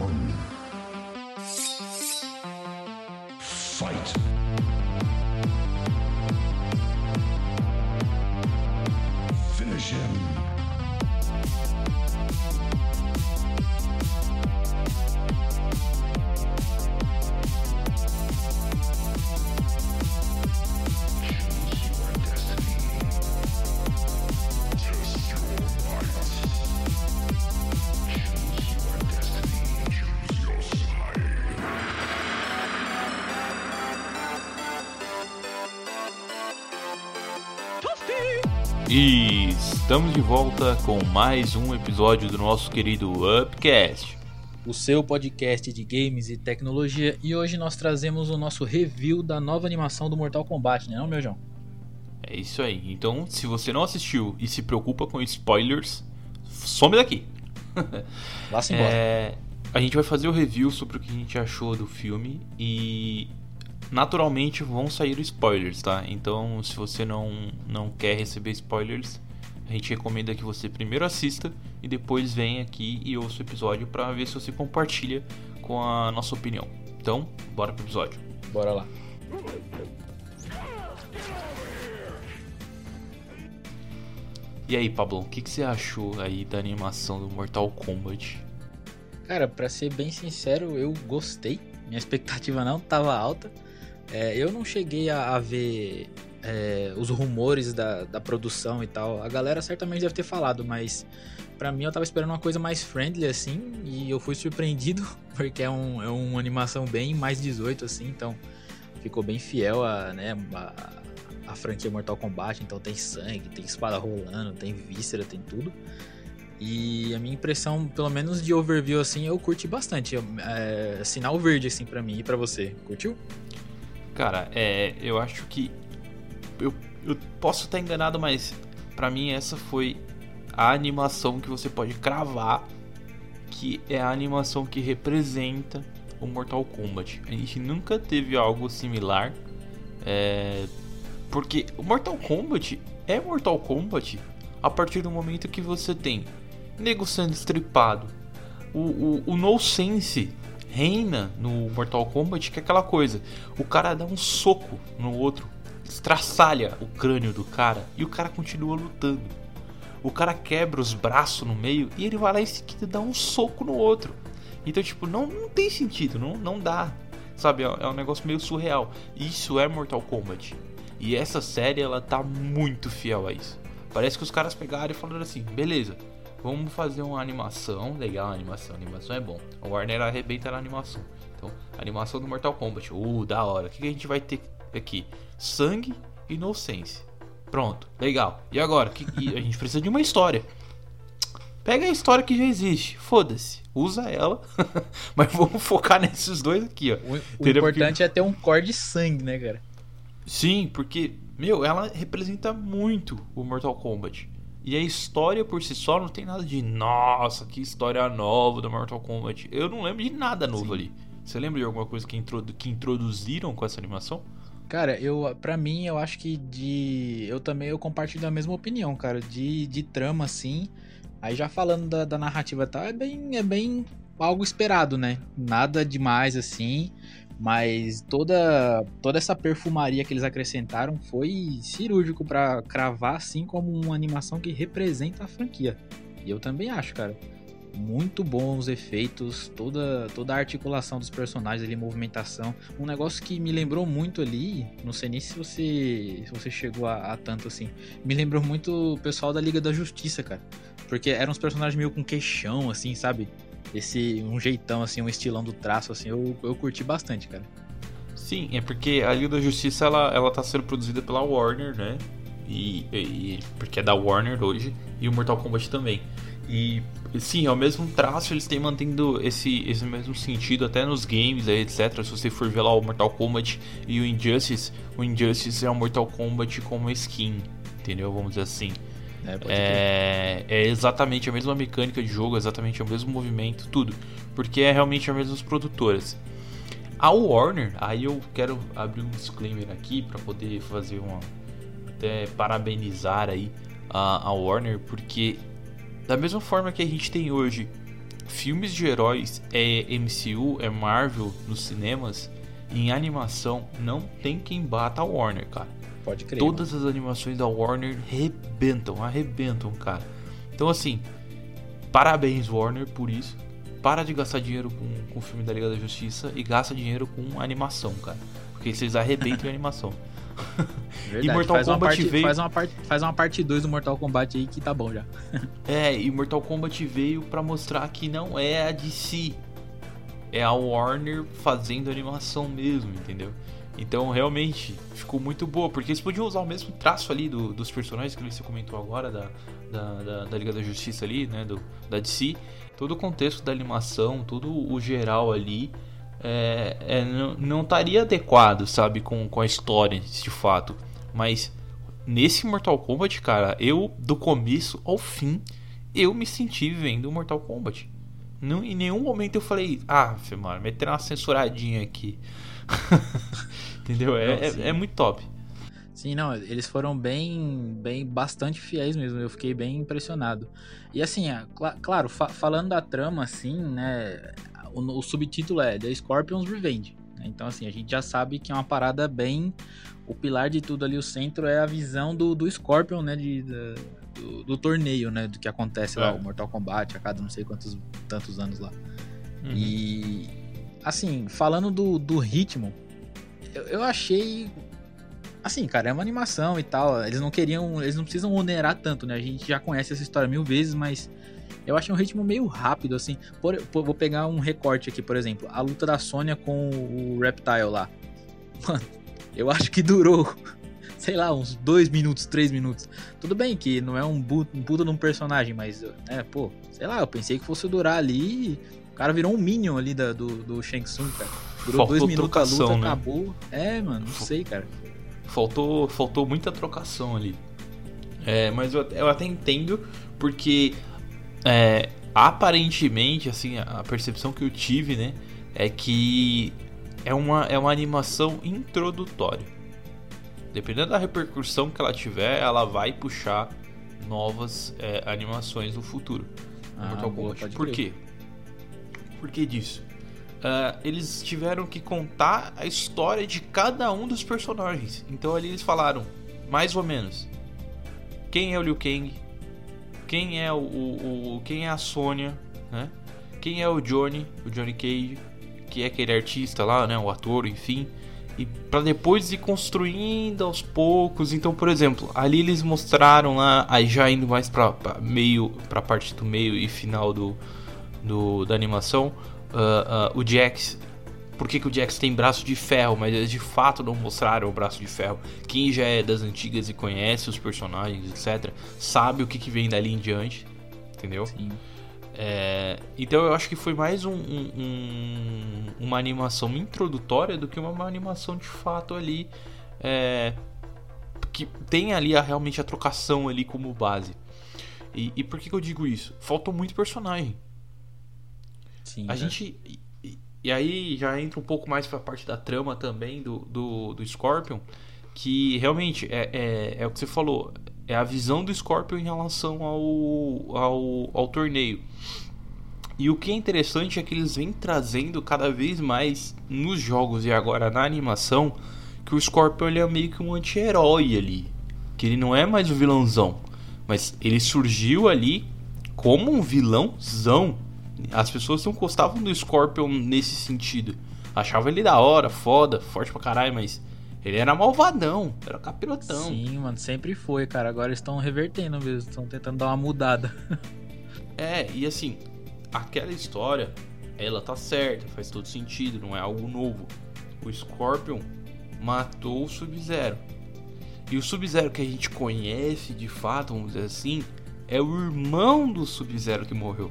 one. Estamos de volta com mais um episódio do nosso querido Upcast. o seu podcast de games e tecnologia. E hoje nós trazemos o nosso review da nova animação do Mortal Kombat, né, não, meu João? É isso aí. Então, se você não assistiu e se preocupa com spoilers, some daqui. Vá-se embora. É, a gente vai fazer o review sobre o que a gente achou do filme e naturalmente vão sair spoilers, tá? Então, se você não, não quer receber spoilers, a gente recomenda que você primeiro assista e depois venha aqui e ouça o episódio para ver se você compartilha com a nossa opinião. Então, bora pro episódio. Bora lá. E aí, Pablo, o que, que você achou aí da animação do Mortal Kombat? Cara, pra ser bem sincero, eu gostei. Minha expectativa não tava alta. É, eu não cheguei a, a ver é, os rumores da, da produção e tal. A galera certamente deve ter falado, mas pra mim eu tava esperando uma coisa mais friendly assim. E eu fui surpreendido, porque é, um, é uma animação bem mais 18 assim. Então ficou bem fiel a, né, a, a franquia Mortal Kombat. Então tem sangue, tem espada rolando, tem víscera, tem tudo. E a minha impressão, pelo menos de overview assim, eu curti bastante. É, sinal verde assim pra mim e pra você. Curtiu? Cara, é, eu acho que eu, eu posso estar enganado, mas pra mim essa foi a animação que você pode cravar que é a animação que representa o Mortal Kombat. A gente nunca teve algo similar, é, porque o Mortal Kombat é Mortal Kombat a partir do momento que você tem nego sendo estripado, o, o, o no sense reina no Mortal Kombat, que é aquela coisa: o cara dá um soco no outro, estraçalha o crânio do cara e o cara continua lutando. O cara quebra os braços no meio e ele vai lá em seguida dá um soco no outro. Então, tipo, não, não tem sentido, não, não dá. Sabe, é, é um negócio meio surreal. Isso é Mortal Kombat. E essa série, ela tá muito fiel a isso. Parece que os caras pegaram e falaram assim: beleza, vamos fazer uma animação. Legal a animação, a animação é bom. O Warner arrebenta na animação. Então, animação do Mortal Kombat. Uh, da hora. O que que a gente vai ter aqui? Sangue e inocência. Pronto, legal. E agora? Que, e a gente precisa de uma história. Pega a história que já existe. Foda-se. Usa ela. Mas vamos focar nesses dois aqui, ó. O, o importante é ter um core de sangue, né, cara? Sim, porque, meu, ela representa muito o Mortal Kombat. E a história por si só não tem nada de nossa, que história nova do Mortal Kombat. Eu não lembro de nada novo ali. Você lembra de alguma coisa que, introdu que introduziram com essa animação? Cara, eu, pra mim, eu acho que de. Eu também eu compartilho a mesma opinião, cara. De, de trama, assim. Aí já falando da, da narrativa tá, é bem, é bem algo esperado, né? Nada demais assim. Mas toda, toda essa perfumaria que eles acrescentaram foi cirúrgico pra cravar assim como uma animação que representa a franquia. E eu também acho, cara. Muito bons efeitos, toda, toda a articulação dos personagens ali, movimentação. Um negócio que me lembrou muito ali, não sei nem se você, se você chegou a, a tanto assim, me lembrou muito o pessoal da Liga da Justiça, cara. Porque eram uns personagens meio com queixão, assim, sabe? Esse, um jeitão, assim, um estilão do traço, assim, eu, eu curti bastante, cara. Sim, é porque a Liga da Justiça ela, ela tá sendo produzida pela Warner, né? E, e- porque é da Warner hoje, e o Mortal Kombat também. E sim, é o mesmo traço, eles têm mantendo esse, esse mesmo sentido até nos games, aí, etc. Se você for ver lá o Mortal Kombat e o Injustice, o Injustice é o Mortal Kombat como skin, entendeu? Vamos dizer assim. É. É, é exatamente a mesma mecânica de jogo, exatamente o mesmo movimento, tudo. Porque é realmente as mesmas produtoras. A Warner, aí eu quero abrir um disclaimer aqui para poder fazer uma. até parabenizar aí a, a Warner, porque da mesma forma que a gente tem hoje filmes de heróis é MCU, é Marvel nos cinemas, em animação não tem quem bata a Warner, cara. Pode crer. Todas as animações da Warner arrebentam, arrebentam, cara. Então, assim, parabéns, Warner, por isso. Para de gastar dinheiro com, com o filme da Liga da Justiça e gasta dinheiro com animação, cara. Porque vocês arrebentam em animação. Verdade, E Mortal faz Kombat parte, veio- Faz uma, parte, faz uma parte 2 do Mortal Kombat aí que tá bom já. É, e Mortal Kombat veio pra mostrar que não é a DC. É a Warner fazendo animação mesmo, entendeu? Então, realmente, ficou muito boa. Porque eles podiam usar o mesmo traço ali do- dos personagens que você comentou agora, da, da, da- da Liga da Justiça ali, né? Do, da DC. Todo o contexto da animação, todo o geral ali, é, é, não- estaria adequado, sabe? Com, com a história, de fato. Mas nesse Mortal Kombat, cara, eu, do começo ao fim, eu me senti vendo Mortal Kombat. Não, em nenhum momento eu falei, ah, mano, meter uma censuradinha aqui. Entendeu? É, Não, é- é muito top. Sim, não, eles foram bem, bem, bastante fiéis mesmo. Eu fiquei bem impressionado. E assim, é, cla- claro, fa- falando da trama, assim, né, o, o subtítulo é The Scorpion's Revenge. né? Então, assim, a gente já sabe que é uma parada bem. O pilar de tudo ali, o centro é a visão do, do Scorpion, né, de, da- do, do torneio, né, do que acontece lá, É. o Mortal Kombat, a cada não sei quantos tantos anos lá. Uhum. E assim, falando do, do ritmo, eu, eu achei. Assim, cara, é uma animação e tal. Eles não queriam. Eles não precisam onerar tanto, né? A gente já conhece essa história mil vezes, mas eu achei um ritmo meio rápido, assim. Por- por- vou pegar um recorte aqui, por exemplo. A luta da Sônia com o Reptile lá. Mano, eu acho que durou. Sei lá, uns dois minutos, três minutos. Tudo bem que não é um, bu- um puta de um personagem, mas, né, pô, sei lá, eu pensei que fosse durar ali. O cara virou um Minion ali da- do, do Shang Tsung, cara. Durou Faltou dois minutos a trocação, luta, né? acabou. É, mano, não sei, cara. Faltou, faltou muita trocação ali. É, mas eu, eu até entendo, porque é, aparentemente, assim, a percepção que eu tive, né, é que é uma, é uma animação introdutória. Dependendo da repercussão que ela tiver, ela vai puxar novas é, animações no futuro. no Ah, Mortal boa, Kombat. pode Por crer. quê? Por que disso? Ah, eles tiveram que contar a história de cada um dos personagens. Então ali eles falaram, mais ou menos, quem é o Liu Kang, quem é o, o- o- quem é a Sônia, né? Quem é o Johnny, o Johnny Cage, que é aquele artista lá, né? O ator, enfim. E para depois ir construindo aos poucos. Então, por exemplo, ali eles mostraram lá, aí já indo mais pra meio, pra parte do meio e final do, do da animação, ah, ah, o Jax. Por que, que o Jax tem braço de ferro, mas eles de fato não mostraram o braço de ferro? Quem já é das antigas e conhece os personagens, etc., sabe o que, que vem dali em diante, entendeu? Sim. É, então eu acho que foi mais um- um- um- uma animação introdutória do que uma, uma animação de fato ali é, que tem ali a- realmente a trocação ali como base. E, e por que, que eu digo isso? Faltou muito personagem. Sim. A né? gente. E, aí já entra um pouco mais pra parte da trama também do, do, do Scorpion. Que realmente é, é, é o que você falou. É a visão do Scorpion em relação ao, ao, ao torneio. E o que é interessante é que eles vêm trazendo cada vez mais nos jogos e agora na animação que o Scorpion ele é meio que um anti-herói ali. Que ele não é mais o vilãozão. Mas ele surgiu ali como um vilãozão. As pessoas não gostavam do Scorpion nesse sentido. Achavam ele da hora, foda, forte pra caralho, mas ele era malvadão, era capirotão. Sim, mano, sempre foi, cara. Agora estão revertendo mesmo, estão tentando dar uma mudada. É, e assim, aquela história, ela tá certa, faz todo sentido, não é algo novo. O Scorpion matou o Sub-Zero. E o Sub-Zero que a gente conhece de fato, vamos dizer assim, é o irmão do Sub-Zero que morreu.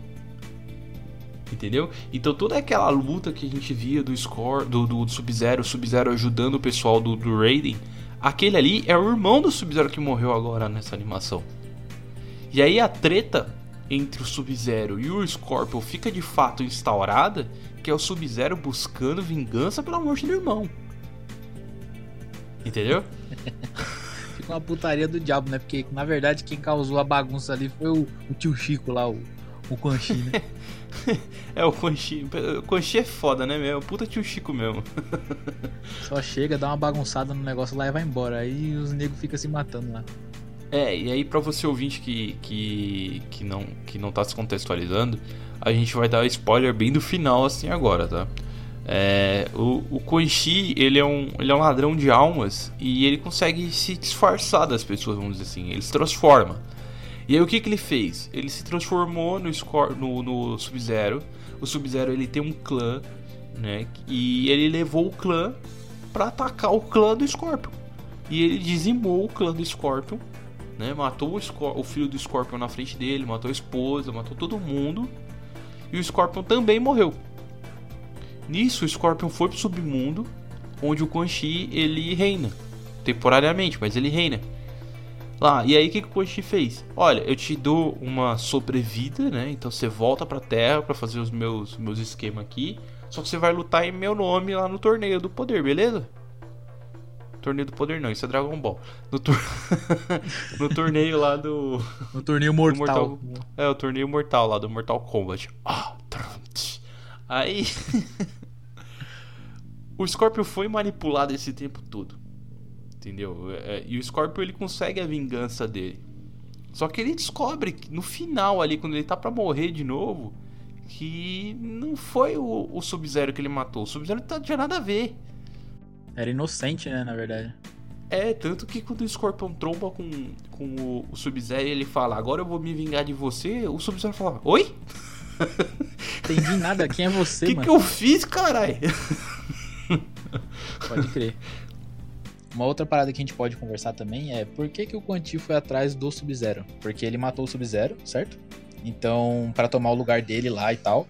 Entendeu? Então toda aquela luta que a gente via do Score, do, do Sub-Zero, Sub-Zero ajudando o pessoal do, do Raiden, aquele ali é o irmão do Sub-Zero que morreu agora nessa animação. E aí a treta entre o Sub-Zero e o Scorpion fica de fato instaurada, que é o Sub-Zero buscando vingança pela morte do irmão. Entendeu? Fica uma putaria do diabo, né? Porque, na verdade, quem causou a bagunça ali foi o, o tio Chico lá, o, O Quan Chi, né? É, o Quan Chi. O Quan Chi é foda, né, meu? Puta tio Chico mesmo. Só chega, dá uma bagunçada no negócio lá e vai embora. Aí os negros ficam se matando lá. É, e aí pra você ouvinte que, que, que, não, que não tá se contextualizando, a gente vai dar spoiler bem do final assim agora, tá? É, o, o Quan Chi, ele é, um, ele é um ladrão de almas e ele consegue se disfarçar das pessoas, vamos dizer assim. Ele se transforma. E aí o que, que ele fez? Ele se transformou no, no, no Sub-Zero. O Sub-Zero ele tem um clã, né? E ele levou o clã pra atacar o clã do Scorpion. E ele dizimou o clã do Scorpion, né? Matou o, Scor- o filho do Scorpion na frente dele, matou a esposa, matou todo mundo. E o Scorpion também morreu. Nisso, o Scorpion foi pro submundo, onde o Quan Chi ele reina. Temporariamente, mas ele reina. Lá, e aí o que, que o Quan Chi fez? Olha, eu te dou uma sobrevida, né? Então você volta pra terra pra fazer os meus, meus esquemas aqui. Só que você vai lutar em meu nome lá no torneio do poder, beleza? Torneio do poder não, isso é Dragon Ball. No, tor- no torneio lá do. No torneio do mortal. É, o torneio mortal lá do Mortal Kombat. Ah. Aí. o Scorpion foi manipulado esse tempo todo. Entendeu? É, e o Scorpion ele consegue a vingança dele. Só que ele descobre que no final ali, quando ele tá pra morrer de novo, que não foi o, o Sub-Zero que ele matou. O Sub-Zero não tinha nada a ver. Era inocente, né, na verdade. É, tanto que quando o Scorpion tromba com, com o, o Sub-Zero e ele fala, agora eu vou me vingar de você, o Sub-Zero fala, oi? Entendi nada. Quem é O você, que, mano? que eu fiz, caralho? Pode crer. Uma outra parada que a gente pode conversar também é por que, que o Quan Chi foi atrás do Sub-Zero? Porque ele matou o Sub-Zero, certo? Então, pra tomar o lugar dele lá e tal.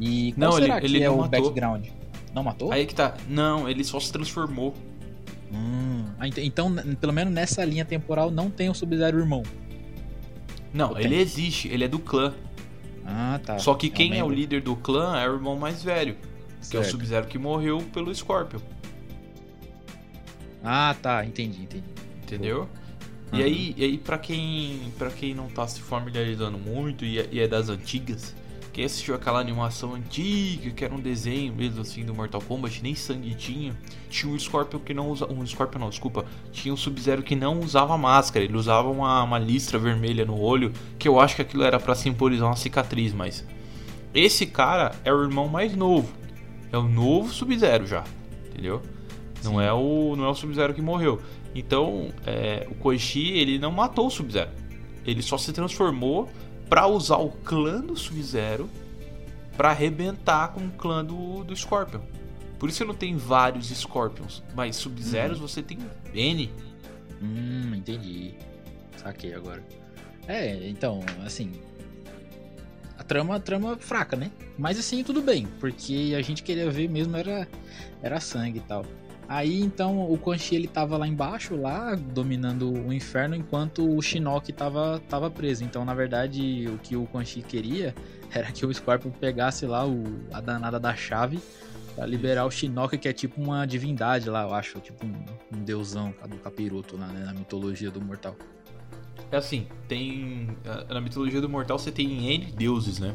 E qual Não, ele- será que ele é não o matou. background? Não matou? Aí que tá, não, ele só se transformou. Hum, ah, ent- então, pelo menos nessa linha temporal, não tem o Sub-Zero irmão. Não, Ou ele tem? existe, ele é do clã. Ah, tá. Só que um quem é o líder do clã é o irmão mais velho, que é o Certo. Sub-Zero que morreu pelo Scorpion, Ah, tá. Entendi, entendi. entendeu? E Uhum. aí, e aí para quem, para quem não tá se familiarizando muito e é, e é das antigas, quem assistiu aquela animação antiga, que era um desenho mesmo assim do Mortal Kombat, nem sangue tinha, tinha um Scorpion que não usa, um Scorpion não, desculpa, tinha um Sub-Zero que não usava máscara, ele usava uma, uma listra vermelha no olho, que eu acho que aquilo era pra simbolizar uma cicatriz, mas esse cara é o irmão mais novo, é o novo Sub-Zero já, entendeu? Não Sim. é o não é o Sub-Zero que morreu. Então, é, o Koichi, ele não matou o Sub-Zero. Ele só se transformou pra usar o clã do Sub-Zero pra arrebentar com o clã do, do Scorpion. Por isso você não tem vários Scorpions, mas Sub-Zeros você tem N. Hum, entendi. Saquei agora. É, então, assim. A trama, a trama fraca, né? Mas assim, tudo bem, porque a gente queria ver mesmo era, era sangue e tal. Aí então o Quan Chi ele tava lá embaixo, lá, dominando o inferno, enquanto o Shinnok tava, tava preso. Então, na verdade, o que o Quan Chi queria era que o Scorpion pegasse lá o, a danada da chave pra liberar o Shinnok, que é tipo uma divindade lá, eu acho, tipo um, um deusão do capiroto lá, né, na mitologia do mortal. É assim, tem. eh, Na mitologia do Mortal você tem N deuses, né?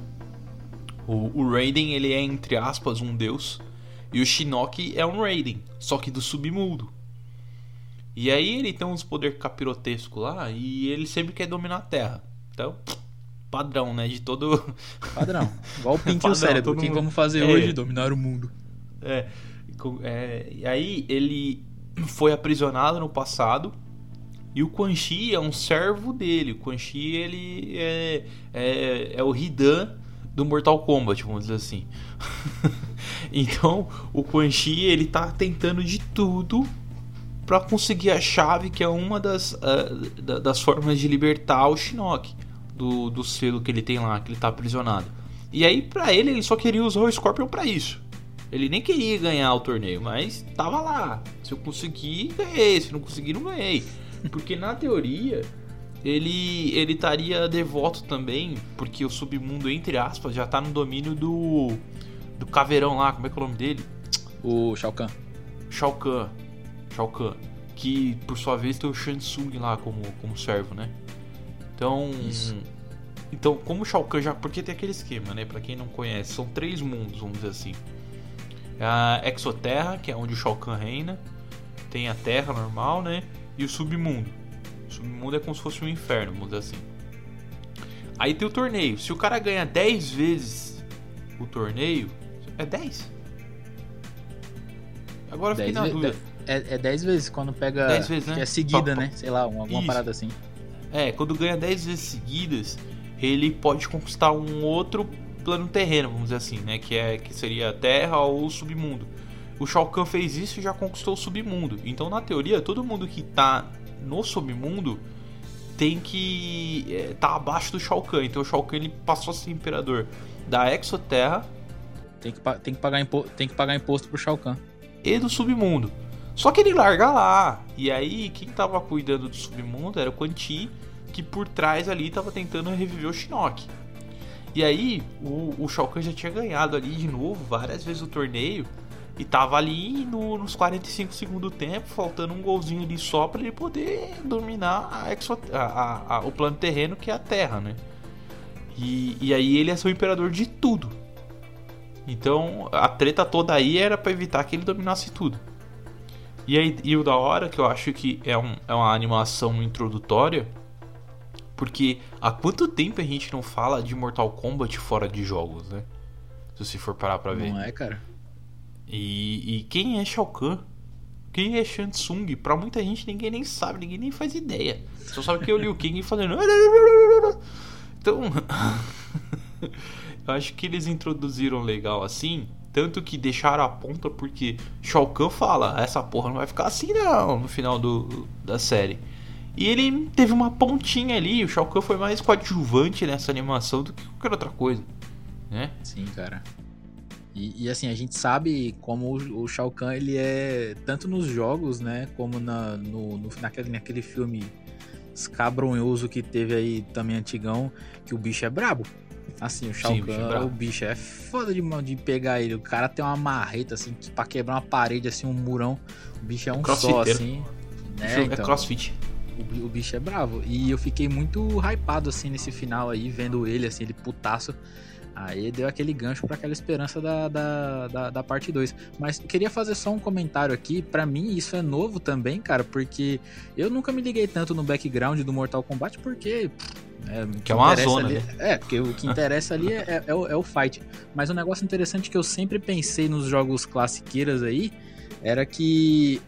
O, o Raiden, ele é, entre aspas, um deus. E o Shinnok é um Raiden, só que do submundo. E aí ele tem uns poder capirotesco lá e ele sempre quer dominar a Terra. Então, padrão, né? De todo. Padrão. Igual o Pink o cérebro. O que mundo- vamos fazer É. hoje? Dominar o mundo. É, é, e aí ele foi aprisionado no passado e o Quan Chi é um servo dele. O Quan Chi ele é, é, é o Hidan do Mortal Kombat, vamos dizer assim. então o Quan Chi ele tá tentando de tudo pra conseguir a chave que é uma das, ah, da- das formas de libertar o Shinnok do, do selo que ele tem lá, que ele tá aprisionado. E aí pra ele ele só queria usar o Scorpion pra isso. Ele nem queria ganhar o torneio, mas tava lá. Se eu conseguir, ganhei. Se não conseguir, não ganhei. Porque na teoria, ele ele estaria devoto também, porque o submundo, entre aspas, já tá no domínio do. Do caveirão lá, como é que é o nome dele? O Shao Kahn. Shao Kahn. Shao Kahn. Que por sua vez tem o Shansung lá como, como servo, né? Então. Isso. Então, como o Shao Kahn já. Porque tem aquele esquema, né? Pra quem não conhece, são três mundos, vamos dizer assim. A Exoterra, que é onde o Shao Kahn reina. Tem a Terra normal, né? E o Submundo. O Submundo é como se fosse um inferno, vamos dizer assim. Aí tem o torneio. Se o cara ganha 10 vezes o torneio. É 10? Agora eu fiquei Dez na dúvida. É, é 10 vezes quando pega. Vezes, acho né? É seguida, Só- né? Sei lá, uma- alguma Isso. parada assim. É, quando ganha 10 vezes seguidas, ele pode conquistar um outro plano terreno, vamos dizer assim, né? Que, é, que seria a Terra ou o Submundo. O Shao Kahn fez isso e já conquistou o Submundo. Então, na teoria, todo mundo que tá no Submundo tem que é, tá abaixo do Shao Kahn. Então, o Shao Kahn ele passou a ser imperador da Exoterra Tem que, tem que, pagar, impo... tem que pagar imposto pro Shao Kahn. e do submundo. Só que ele larga lá. E aí, quem tava cuidando do submundo era o Quan Chi, que por trás ali tava tentando reviver o Shinnok. E aí, o, o Shao Kahn já tinha ganhado ali de novo várias vezes o torneio. E tava ali no- nos 45 segundos do tempo, faltando um golzinho ali só pra ele poder dominar a exo- a- a- o plano terreno que é a Terra, né? E, e aí ele é seu imperador de tudo. Então a treta toda aí era pra evitar que ele dominasse tudo. E, aí, e o da hora que eu acho que é, um- é uma animação introdutória. Porque há quanto tempo a gente não fala de Mortal Kombat fora de jogos, né? Se você for parar pra ver. Não é, cara? E, e quem é Shao Kahn? Quem é Shang Tsung? Pra muita gente ninguém nem sabe, ninguém nem faz ideia. Só sabe que é o Liu Kang fazendo. Então. eu acho que eles introduziram legal assim. Tanto que deixaram a ponta porque Shao Kahn fala: essa porra não vai ficar assim não no final do, da série. E ele teve uma pontinha ali. O Shao Kahn foi mais coadjuvante nessa animação do que qualquer outra coisa. Né? Sim, cara. E, e, assim, a gente sabe como o, o Shao Kahn, ele é tanto nos jogos, né, como na, no, no- naquele, naquele filme escabronhoso que teve aí também antigão, que o bicho é brabo. Assim, o Shao Sim, o bicho é Kahn, brabo. o bicho é foda de, de pegar ele. O cara tem uma marreta, assim, que pra quebrar uma parede, assim, um murão. O bicho é um só, Crossfiteiro. assim. É, É, então, crossfit. o, o bicho é bravo. E eu fiquei muito hypado, assim, nesse final aí, vendo ele, assim, ele putaço. Aí deu aquele gancho pra aquela esperança da, da, da, da parte 2. Mas queria fazer só um comentário aqui. Pra mim, isso é novo também, cara, porque eu nunca me liguei tanto no background do Mortal Kombat, porque. É, Que é uma zona, ali- né? É, porque o que interessa ali é, é- o, é o fight. Mas um negócio interessante que eu sempre pensei nos jogos classiqueiras aí era que,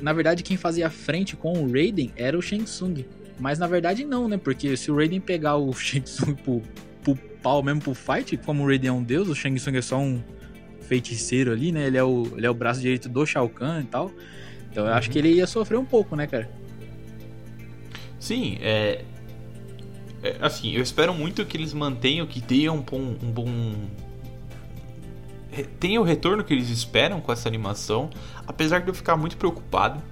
na verdade, quem fazia frente com o Raiden era o Shang Tsung. Mas na verdade não, né? Porque se o Raiden pegar o Shang Tsung pro, pro pau mesmo pro fight, como o Raiden é um deus, o Shang Tsung é só um feiticeiro ali, né? Ele é o, ele é o braço direito do Shao Kahn e tal. Então eu acho Uhum. que ele ia sofrer um pouco, né, cara? Sim, é, é, Assim, eu espero muito que eles mantenham, que tenham um bom. Um bom tenha o retorno que eles esperam com essa animação. Apesar de eu ficar muito preocupado.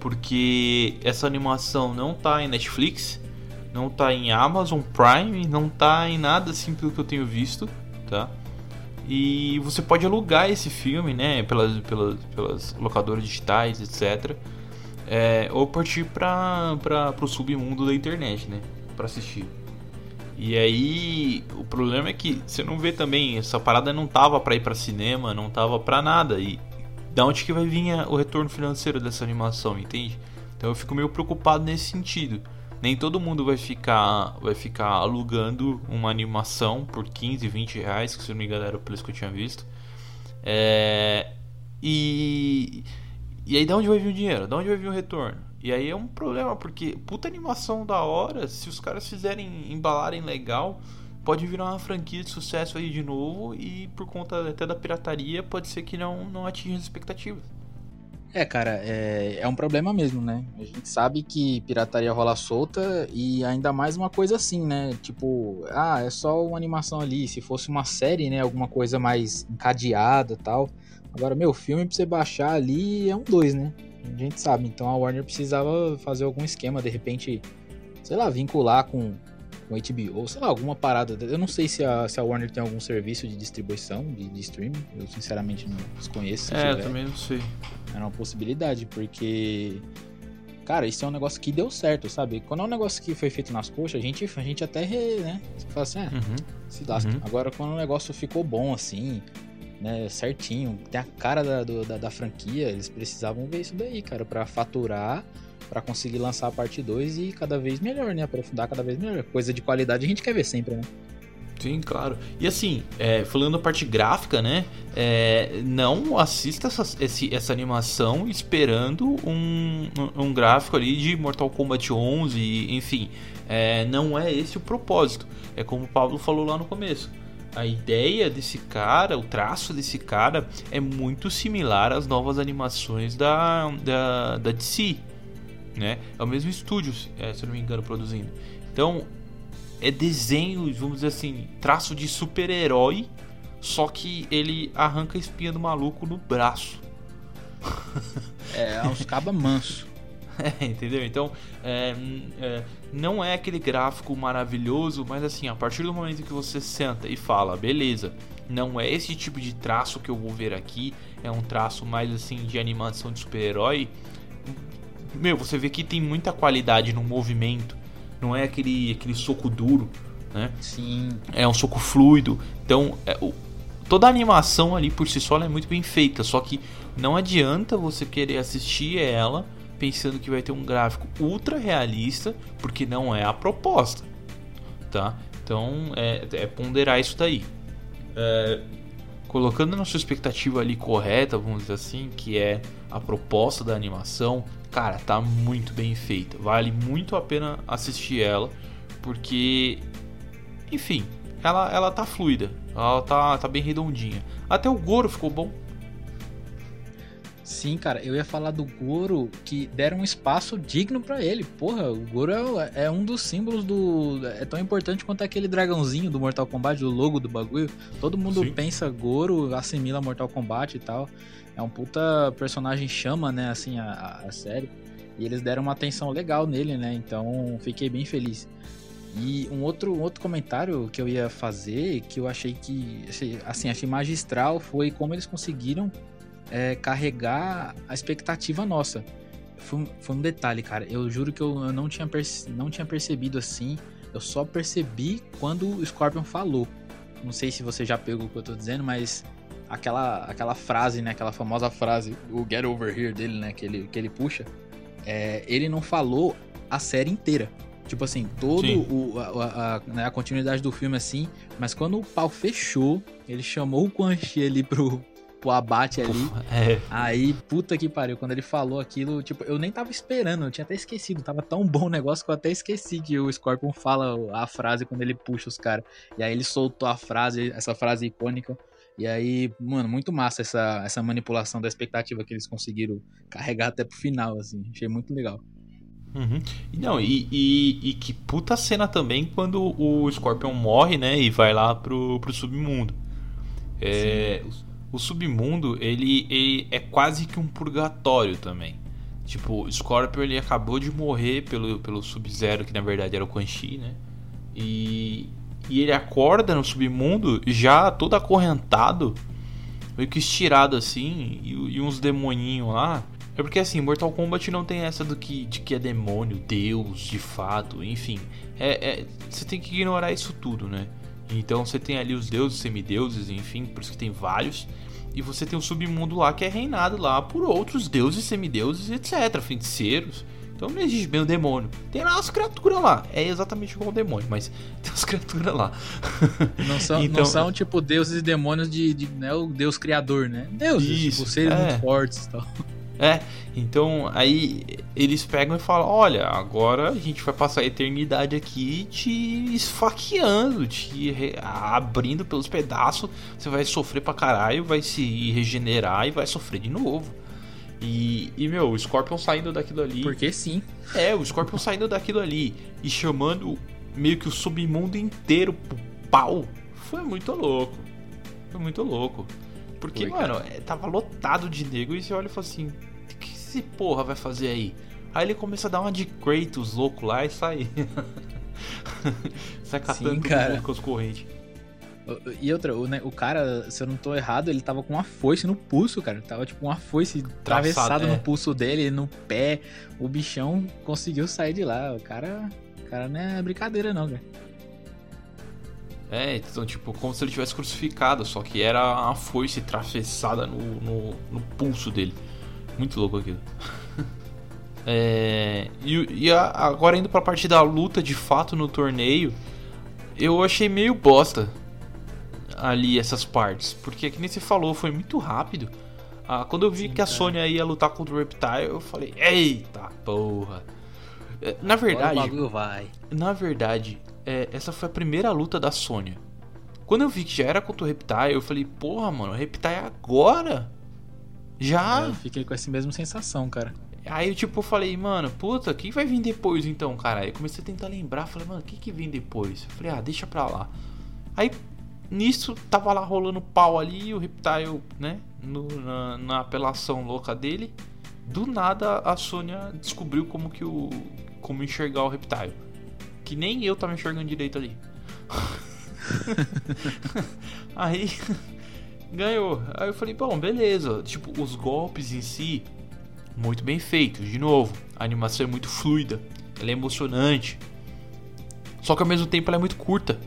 Porque essa animação não tá em Netflix, não tá em Amazon Prime, não tá em nada assim pelo que eu tenho visto, tá? E você pode alugar esse filme, né? Pelas, pelas, pelas locadoras digitais, etc. É, ou partir pra, pra, pro submundo da internet, né? Pra assistir. E aí, o problema é que você não vê também, essa parada não tava pra ir pra cinema, não tava pra nada. E da onde que vai vir o retorno financeiro dessa animação, entende? Então eu fico meio preocupado nesse sentido. Nem todo mundo vai ficar, vai ficar alugando uma animação por 15, 20 reais, que se não me engano era o preço que eu tinha visto. É, e, e aí, da onde vai vir o dinheiro? Da onde vai vir o retorno? E aí é um problema, porque puta animação da hora, se os caras fizerem, embalarem legal, pode virar uma franquia de sucesso aí de novo e por conta até da pirataria, pode ser que não, não atinja as expectativas. É, cara, é, é um problema mesmo, né? A gente sabe que pirataria rola solta e ainda mais uma coisa assim, né? Tipo, ah, é só uma animação ali. Se fosse uma série, né? Alguma coisa mais encadeada tal. Agora, meu, filme pra você baixar ali é um dois, né? A gente sabe. Então a Warner precisava fazer algum esquema, de repente, sei lá, vincular com, com HBO, sei lá, alguma parada. Eu não sei se a, se a Warner tem algum serviço de distribuição, de, de streaming. Eu sinceramente não desconheço. É, eu também não sei. era uma possibilidade, porque cara, isso é um negócio que deu certo, sabe? Quando é um negócio que foi feito nas coxas, a gente, a gente até, re, né? Você fala assim, ah, Uhum. se lasca. Uhum. Agora, quando o negócio ficou bom, assim, né, certinho, tem a cara da, do- da, da franquia, eles precisavam ver isso daí, cara, pra faturar, pra conseguir lançar a parte 2 e cada vez melhor, né? Aprofundar cada vez melhor. Coisa de qualidade a gente quer ver sempre, né? Sim, claro. E assim, é, falando a parte gráfica, né? é, não assista essa, esse- essa animação esperando um, um- um gráfico ali de Mortal Kombat 11, enfim. é, não é esse o propósito. É como o Pablo falou lá no começo. A ideia desse cara, o traço desse cara é muito similar às novas animações da, da, da DC. Né? É o mesmo estúdio, é, se eu não me engano, produzindo. Então, é desenho, vamos dizer assim, traço de super-herói, só que ele arranca a espinha do maluco no braço. É, uns caba manso. É, entendeu? Então, é, hum, é, não é aquele gráfico maravilhoso, mas assim, a partir do momento que você senta e fala, beleza, não é esse tipo de traço que eu vou ver aqui, é um traço mais assim de animação de super-herói. Meu, você vê que tem muita qualidade no movimento, não é aquele, aquele soco duro, né? Sim. é um soco fluido. Então, é, o- toda a animação ali por si só é muito bem feita. Só que não adianta você querer assistir ela pensando que vai ter um gráfico ultra realista, porque não é a proposta, tá? Então, é, é ponderar isso daí. É, colocando na sua expectativa ali correta, vamos dizer assim, que é a proposta da animação, cara, tá muito bem feita. Vale muito a pena assistir ela, porque enfim, ela, ela tá fluida. Ela tá, tá bem redondinha. Até o Goro ficou bom. Sim, cara, eu ia falar do Goro que deram um espaço digno pra ele. Porra, o Goro é, é um dos símbolos do. É tão importante quanto aquele dragãozinho do Mortal Kombat, o logo do bagulho. Todo mundo Sim. pensa Goro, assimila Mortal Kombat e tal. É um puta personagem chama, né, assim, a, a- série. E eles deram uma atenção legal nele, né? Então fiquei bem feliz. E um outro, um outro comentário que eu ia fazer, que eu achei que, assim, achei magistral, foi como eles conseguiram é, carregar a expectativa nossa. Foi, um- foi um detalhe, cara. Eu juro que eu, eu não, tinha não tinha percebido assim. Eu só percebi quando o Scorpion falou. Não sei se você já pegou o que eu tô dizendo, mas aquela, aquela frase, né? Aquela famosa frase, o Get Over Here dele, né? Que ele, que ele puxa. é, ele não falou a série inteira. Tipo assim, todo o, a, a- a- né, a continuidade do filme assim. Mas quando o pau fechou, ele chamou o Quan Chi ali pro, pro abate ali. É, Aí, puta que pariu, quando ele falou aquilo, tipo, eu nem tava esperando, eu tinha até esquecido, tava tão bom o negócio que eu até esqueci que o Scorpion fala a frase quando ele puxa os caras. E aí ele soltou a frase, essa frase icônica. E aí, mano, muito massa essa, essa manipulação da expectativa que eles conseguiram carregar até pro final, assim. Achei muito legal. Uhum. E Não, e, e, e que puta cena também quando o Scorpion morre, né? E vai lá pro, pro submundo. É, o submundo, ele, ele é quase que um purgatório também. Tipo, Scorpion ele acabou de morrer pelo, pelo Sub-Zero, que na verdade era o Quan Chi, né? E, e ele acorda no submundo já todo acorrentado, meio que estirado assim, e, e uns demoninhos lá. É porque assim, Mortal Kombat não tem essa do que, de que é demônio, deus, de fato, enfim. É, é- você tem que ignorar isso tudo, né? Então você tem ali os deuses, semideuses, enfim, por isso que tem vários. E você tem o submundo lá que é reinado lá por outros deuses, semideuses, etc. Feiticeiros. Então não existe bem o demônio. Tem lá as criaturas lá. É exatamente igual ao demônio, mas tem as criaturas lá. Não são, Então- não são tipo deuses e demônios de, de né, o deus criador, né? Deuses, Isso, tipo, seres é. muito fortes e tal. É, então aí eles pegam e falam: Olha, agora a gente vai passar a eternidade aqui te esfaqueando, te abrindo pelos pedaços. Você vai sofrer pra caralho, vai se regenerar e vai sofrer de novo. E, e meu, o Scorpion saindo daquilo ali. Porque sim. É, o Scorpion saindo daquilo ali e chamando meio que o submundo inteiro pro pau. Foi muito louco. Foi muito louco. Porque, Foi, mano, é, tava lotado de nego e você olha e fala assim: esse porra vai fazer aí? Aí ele começa a dar uma de Kratos louco lá e sai. sai catando Sim, cara. com as correntes. E outra, o, né, o cara, se eu não tô errado, ele tava com uma foice no pulso, cara. Tava tipo uma foice atravessada é. no pulso dele, no pé. O bichão conseguiu sair de lá. O cara, o cara não é brincadeira, não, cara. É, então, tipo, como se ele tivesse crucificado, só que era uma foice atravessada no, no, no pulso dele. Muito louco aquilo. É, e, e a- agora indo pra parte da luta de fato no torneio, eu achei meio bosta ali essas partes. Porque, que nem você falou, foi muito rápido. Ah, quando eu vi Sim, que a. Sônia ia lutar contra o Reptile, eu falei, eita porra. É, Na verdade, Agora o vai. na verdade, é, essa foi a primeira luta da Sônia. Quando eu vi que já era contra o Reptile, eu falei, porra, mano, o Reptile é agora? Já? Eu fiquei com essa mesma sensação, cara. Aí eu tipo falei, mano, puta, o que vai vir depois então, cara? Aí eu comecei a tentar lembrar, falei, mano, o que que vem depois? Eu falei, ah, deixa pra lá. Aí nisso tava lá rolando pau ali, o Reptile, né, no- na, na apelação louca dele. Do nada a Sônia descobriu como que o. como enxergar o Reptile. Que nem eu tava enxergando direito ali. Aí ganhou. Aí eu falei, bom, beleza. Tipo, os golpes em si, muito bem feitos. De novo, a animação é muito fluida, ela é emocionante. Só que ao mesmo tempo ela é muito curta,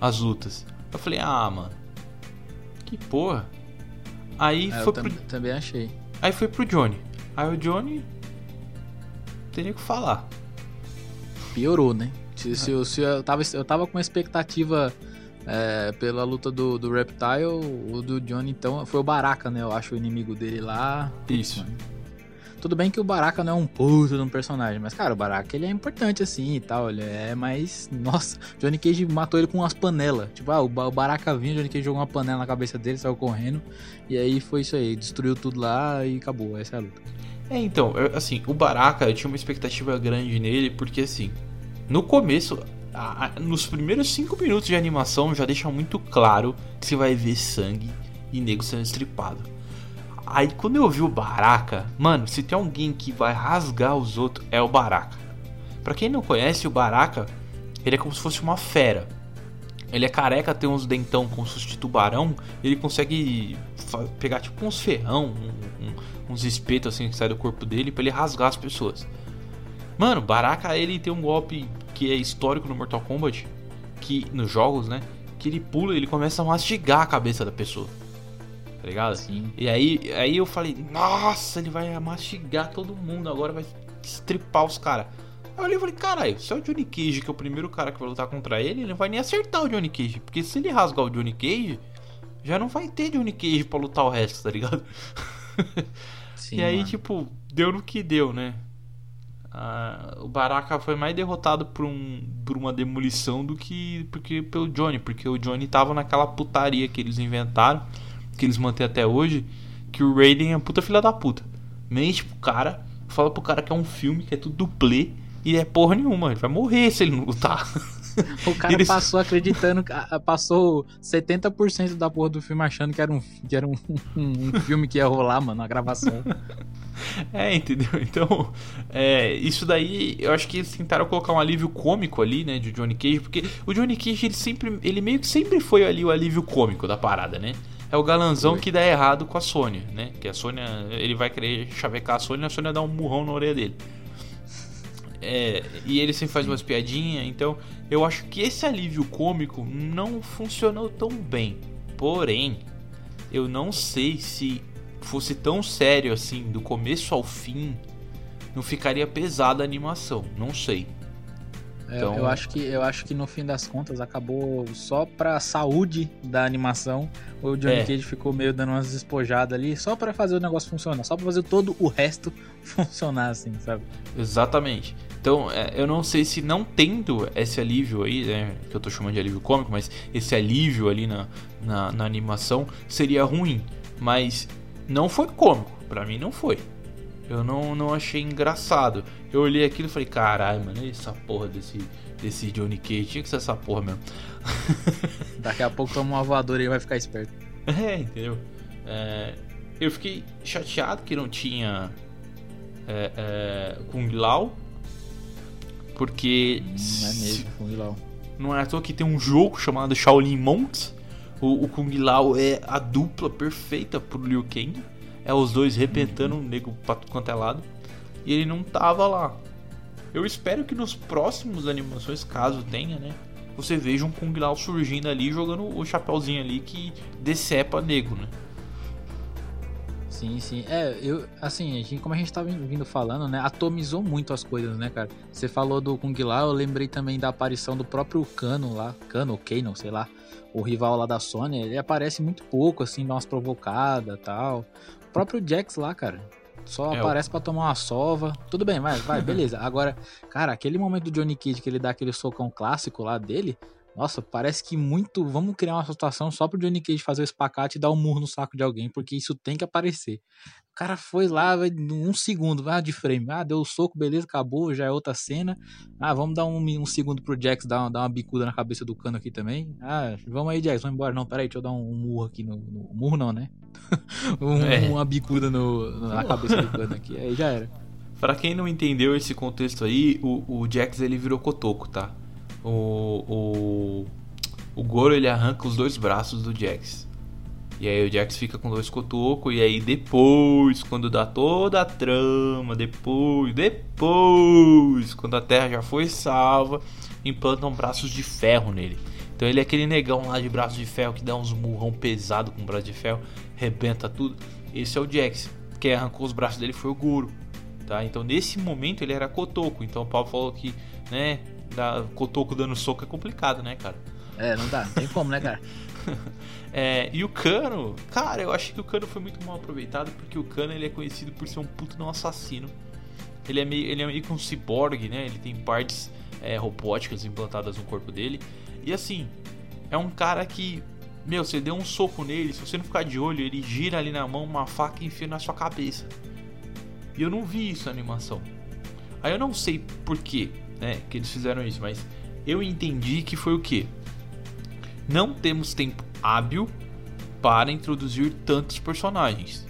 as lutas. Eu falei, ah, mano, que porra. Aí É, foi pro, também achei. aí foi pro Johnny. Aí o Johnny. Teria que falar. Piorou, né? Se, se eu, se eu, tava, eu tava com uma expectativa é, pela luta do, do Reptile, o do Johnny, então, foi o Baraka, né? Eu acho o inimigo dele lá. Isso. mano. Tudo bem que o Baraka não é um puto de um personagem, mas, cara, o Baraka ele é importante assim e tal. Ele é mais. Nossa, Johnny Cage matou ele com umas panelas. Tipo, ah, o o Baraka vinha, o Johnny Cage jogou uma panela na cabeça dele, saiu correndo. E aí foi isso aí, destruiu tudo lá e acabou. Essa é a luta. É, então, eu- assim, o Baraka, eu tinha uma expectativa grande nele, porque assim, no começo, a- a- nos primeiros 5 minutos de animação já deixa muito claro que você vai ver sangue e nego sendo estripado. Aí quando eu vi o Baraka, mano, se tem alguém que vai rasgar os outros, é o Baraka. Pra quem não conhece, o Baraka, ele é como se fosse uma fera. Ele é careca, tem uns dentão como se fosse de tubarão, ele consegue pegar tipo uns ferrão, um- um- uns espetos assim que sai do corpo dele pra ele rasgar as pessoas. Mano, Baraka ele tem um golpe que é histórico no Mortal Kombat, que nos jogos, né? Que ele pula e ele começa a mastigar a cabeça da pessoa. Tá ligado? Sim. E aí, aí eu falei, nossa, ele vai mastigar todo mundo, agora vai estripar os caras. Aí eu olhei e falei, caralho, se é o Johnny Cage que é o primeiro cara que vai lutar contra ele, ele não vai nem acertar o Johnny Cage. Porque se ele rasgar o Johnny Cage, já não vai ter Johnny Cage pra lutar o resto, tá ligado? Sim, e aí, mano. tipo, deu no que deu, né? Ah, o Baraka foi mais derrotado por, um, por uma demolição do que porque pelo Johnny, porque o Johnny tava naquela putaria que eles inventaram, que eles mantêm até hoje, que o Raiden é puta filha da puta. Mente pro cara, fala pro cara que é um filme, que é tudo dublê, e é porra nenhuma, ele vai morrer se ele não lutar. O cara Eles- passou acreditando, passou 70% da porra do filme achando que era um, que era um, um- um filme que ia rolar, mano, a gravação. É, entendeu? Então, é, isso daí, eu acho que eles tentaram colocar um alívio cômico ali, né, de Johnny Cage, porque o Johnny Cage, ele sempre, ele meio que sempre foi ali o alívio cômico da parada, né? É o galanzão Foi. que dá errado com a Sônia, né? Que a Sônia, ele vai querer chavecar a Sônia a Sônia dá um murrão na orelha dele. É, e ele sempre faz umas piadinhas, então eu acho que esse alívio cômico não funcionou tão bem. Porém, eu não sei se fosse tão sério assim, do começo ao fim, não ficaria pesada a animação. Não sei. É, Então- eu, acho que, eu acho que no fim das contas acabou só pra saúde da animação. O Johnny É. Cage ficou meio dando umas despojadas ali, só pra fazer o negócio funcionar, só pra fazer todo o resto funcionar, assim, sabe? Exatamente. Então, é, eu não sei se não tendo esse alívio aí, né, que eu tô chamando de alívio cômico, mas esse alívio ali na, na, na animação seria ruim. Mas não foi cômico. Pra mim não foi. Eu não, não achei engraçado. Eu olhei aquilo e falei, caralho, mano, essa porra desse, desse Johnny Cage. Tinha que ser essa porra mesmo. Daqui a pouco toma uma voadora e vai ficar esperto. É, entendeu? É, eu fiquei chateado que não tinha é, é, Kung Lao. Porque Não é mesmo, Kung Lao. não é à toa que tem um jogo chamado Shaolin Monks, O, o Kung Lao é a dupla perfeita pro Liu Kang. É os dois arrebentando o nego pra tudo quanto é lado. E ele não tava lá. Eu espero que nos próximos animações, caso tenha, né? Você veja um Kung Lao surgindo ali, jogando o chapéuzinho ali que decepa nego, né? Sim, sim. É, eu, assim, a gente, como a gente tava vindo falando, né, atomizou muito as coisas, né, cara? Você falou do Kung Lao, eu lembrei também da aparição do próprio Kano lá, Kano ou Kano, sei lá, o rival lá da Sony, ele aparece muito pouco, assim, dá umas provocadas tal. O próprio Jax lá, cara, só É, aparece pra tomar uma sova. Tudo bem, vai, vai, beleza. Agora, cara, aquele momento do Johnny Cage que ele dá aquele socão clássico lá dele, nossa, parece que muito. Vamos criar uma situação só pro Johnny Cage fazer o espacate e dar um murro no saco de alguém, porque isso tem que aparecer. O cara foi lá, vai, um segundo, ah, de frame. Ah, deu o soco, beleza, acabou, já é outra cena. Ah, vamos dar um, um segundo pro Jax dar, uma- dar uma bicuda na cabeça do cano aqui também. Ah, vamos aí, Jax, vamos embora. Não, peraí, deixa eu dar um, um murro aqui no, no- Murro não, né? Um- É. Uma bicuda no- na cabeça do cano aqui. Aí já era. Pra quem não entendeu esse contexto aí, o, o Jax ele virou cotoco, tá? O, o, o Goro ele arranca os dois braços do Jax. E aí o Jax fica com dois cotocos. E aí depois, quando dá toda a trama, depois, depois, quando a terra já foi salva, implantam braços de ferro nele. Então ele é aquele negão lá de braço de ferro que dá uns murrão pesado com braço de ferro, rebenta tudo. Esse é o Jax. Quem arrancou os braços dele foi o Goro. Tá? Então nesse momento ele era Cotoco. Então o Paulo falou que, né, dar Cotoco dando soco é complicado, né, cara? É, não dá, não tem como, né, cara? É, e o Cano, cara, eu acho que o Cano foi muito mal aproveitado porque o Cano ele é conhecido por ser um puto um assassino. Ele é meio, ele é meio que um ciborgue, né? Ele tem partes é, robóticas implantadas no corpo dele. E assim, é um cara que, meu, você deu um soco nele, se você não ficar de olho, ele gira ali na mão uma faca e enfia na sua cabeça. E eu não vi isso na animação. Aí eu não sei por que, né, que eles fizeram isso, mas eu entendi que foi o que? Não temos tempo hábil para introduzir tantos personagens.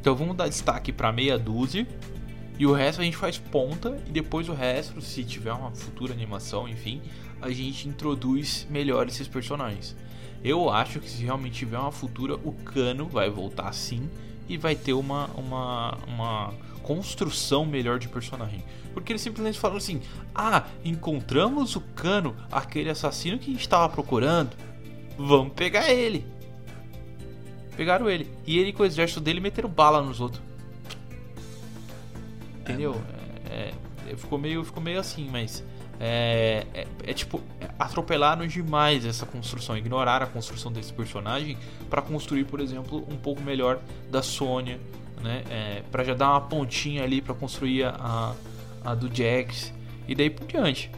Então vamos dar destaque para meia dúzia e o resto a gente faz ponta e depois o resto, se tiver uma futura animação, enfim, a gente introduz melhor esses personagens. Eu acho que se realmente tiver uma futura, o Cano vai voltar sim e vai ter uma, uma, uma construção melhor de personagem. Porque eles simplesmente falam assim: Ah, encontramos o Cano, aquele assassino que a gente estava procurando. Vamos pegar ele. Pegaram ele. E ele com o exército dele meteram bala nos outros. Entendeu? É, é, ficou, meio, ficou meio assim, mas. É, é, é tipo, atropelaram demais essa construção, ignoraram a construção desse personagem para construir, por exemplo, um pouco melhor da Sônia, né? É, para já dar uma pontinha ali para construir a, a do Jax e daí por diante.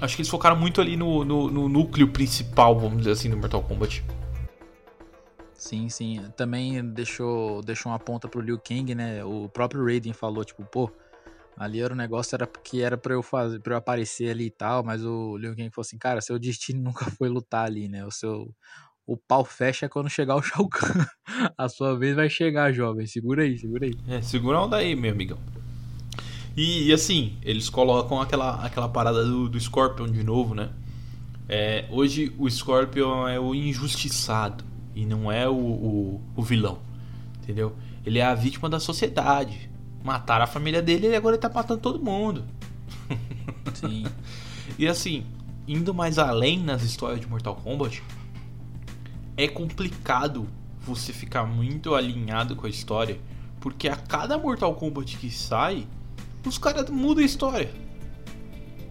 Acho que eles focaram muito ali no, no, no núcleo principal, vamos dizer assim, do Mortal Kombat. Sim, sim. Também deixou, deixou uma ponta pro Liu Kang, né? O próprio Raiden falou, tipo, pô, ali era o negócio, era porque era pra eu fazer, para eu aparecer ali e tal, mas o Liu Kang falou assim, cara, seu destino nunca foi lutar ali, né? O seu. O pau fecha quando chegar o Shao Kahn. A sua vez vai chegar, jovem. Segura aí, segura aí. É, segura onda aí, meu amigão. E, e assim, eles colocam aquela, aquela parada do, do Scorpion de novo, né? É, hoje o Scorpion é o injustiçado e não é o, o, o vilão, entendeu? Ele é a vítima da sociedade. Mataram a família dele e agora ele tá matando todo mundo. Sim. E assim, indo mais além nas histórias de Mortal Kombat, é complicado você ficar muito alinhado com a história, porque a cada Mortal Kombat que sai, os caras mudam a história.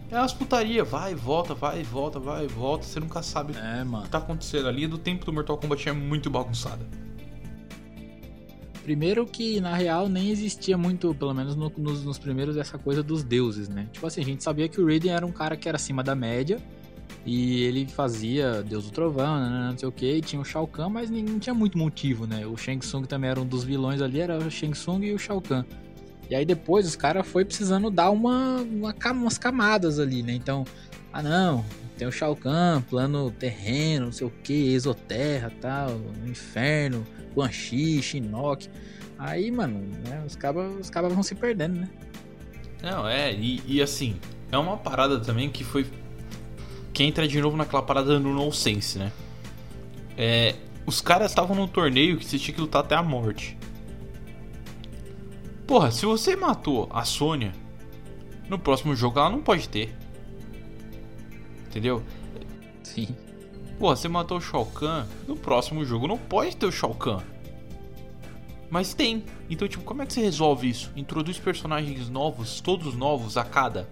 É umas putaria, vai, volta, vai, volta, vai, volta, você nunca sabe o É, mano. que tá acontecendo. A linha do tempo do Mortal Kombat é muito bagunçada. Primeiro que, na real, nem existia muito, pelo menos no- nos, nos primeiros, essa coisa dos deuses, né? Tipo assim, a gente sabia que o Raiden era um cara que era acima da média. E ele fazia Deus do Trovão, né, não sei o que, e tinha o Shao Kahn, mas não tinha muito motivo, né? O Shang Tsung também era um dos vilões ali, era o Shang Tsung e o Shao Kahn. E aí depois os caras foi precisando dar uma, uma umas camadas ali, né? Então, ah não, tem o Shao Kahn, plano terreno, não sei o que, exoterra tal, inferno, Quan Chi, Shinnok. Aí, mano, né, os cabas os cabas vão se perdendo, né? Não, é, e, e assim, é uma parada também que foi. Que entra de novo naquela parada do nonsense, né? É, os caras estavam num torneio que você tinha que lutar até a morte. Porra, se você matou a Sônia, no próximo jogo ela não pode ter. Entendeu? Sim. Porra, você matou o Shao Kahn, no próximo jogo não pode ter o Shao Kahn. Mas tem. Então, tipo, como é que você resolve isso? Introduz personagens novos, todos novos a cada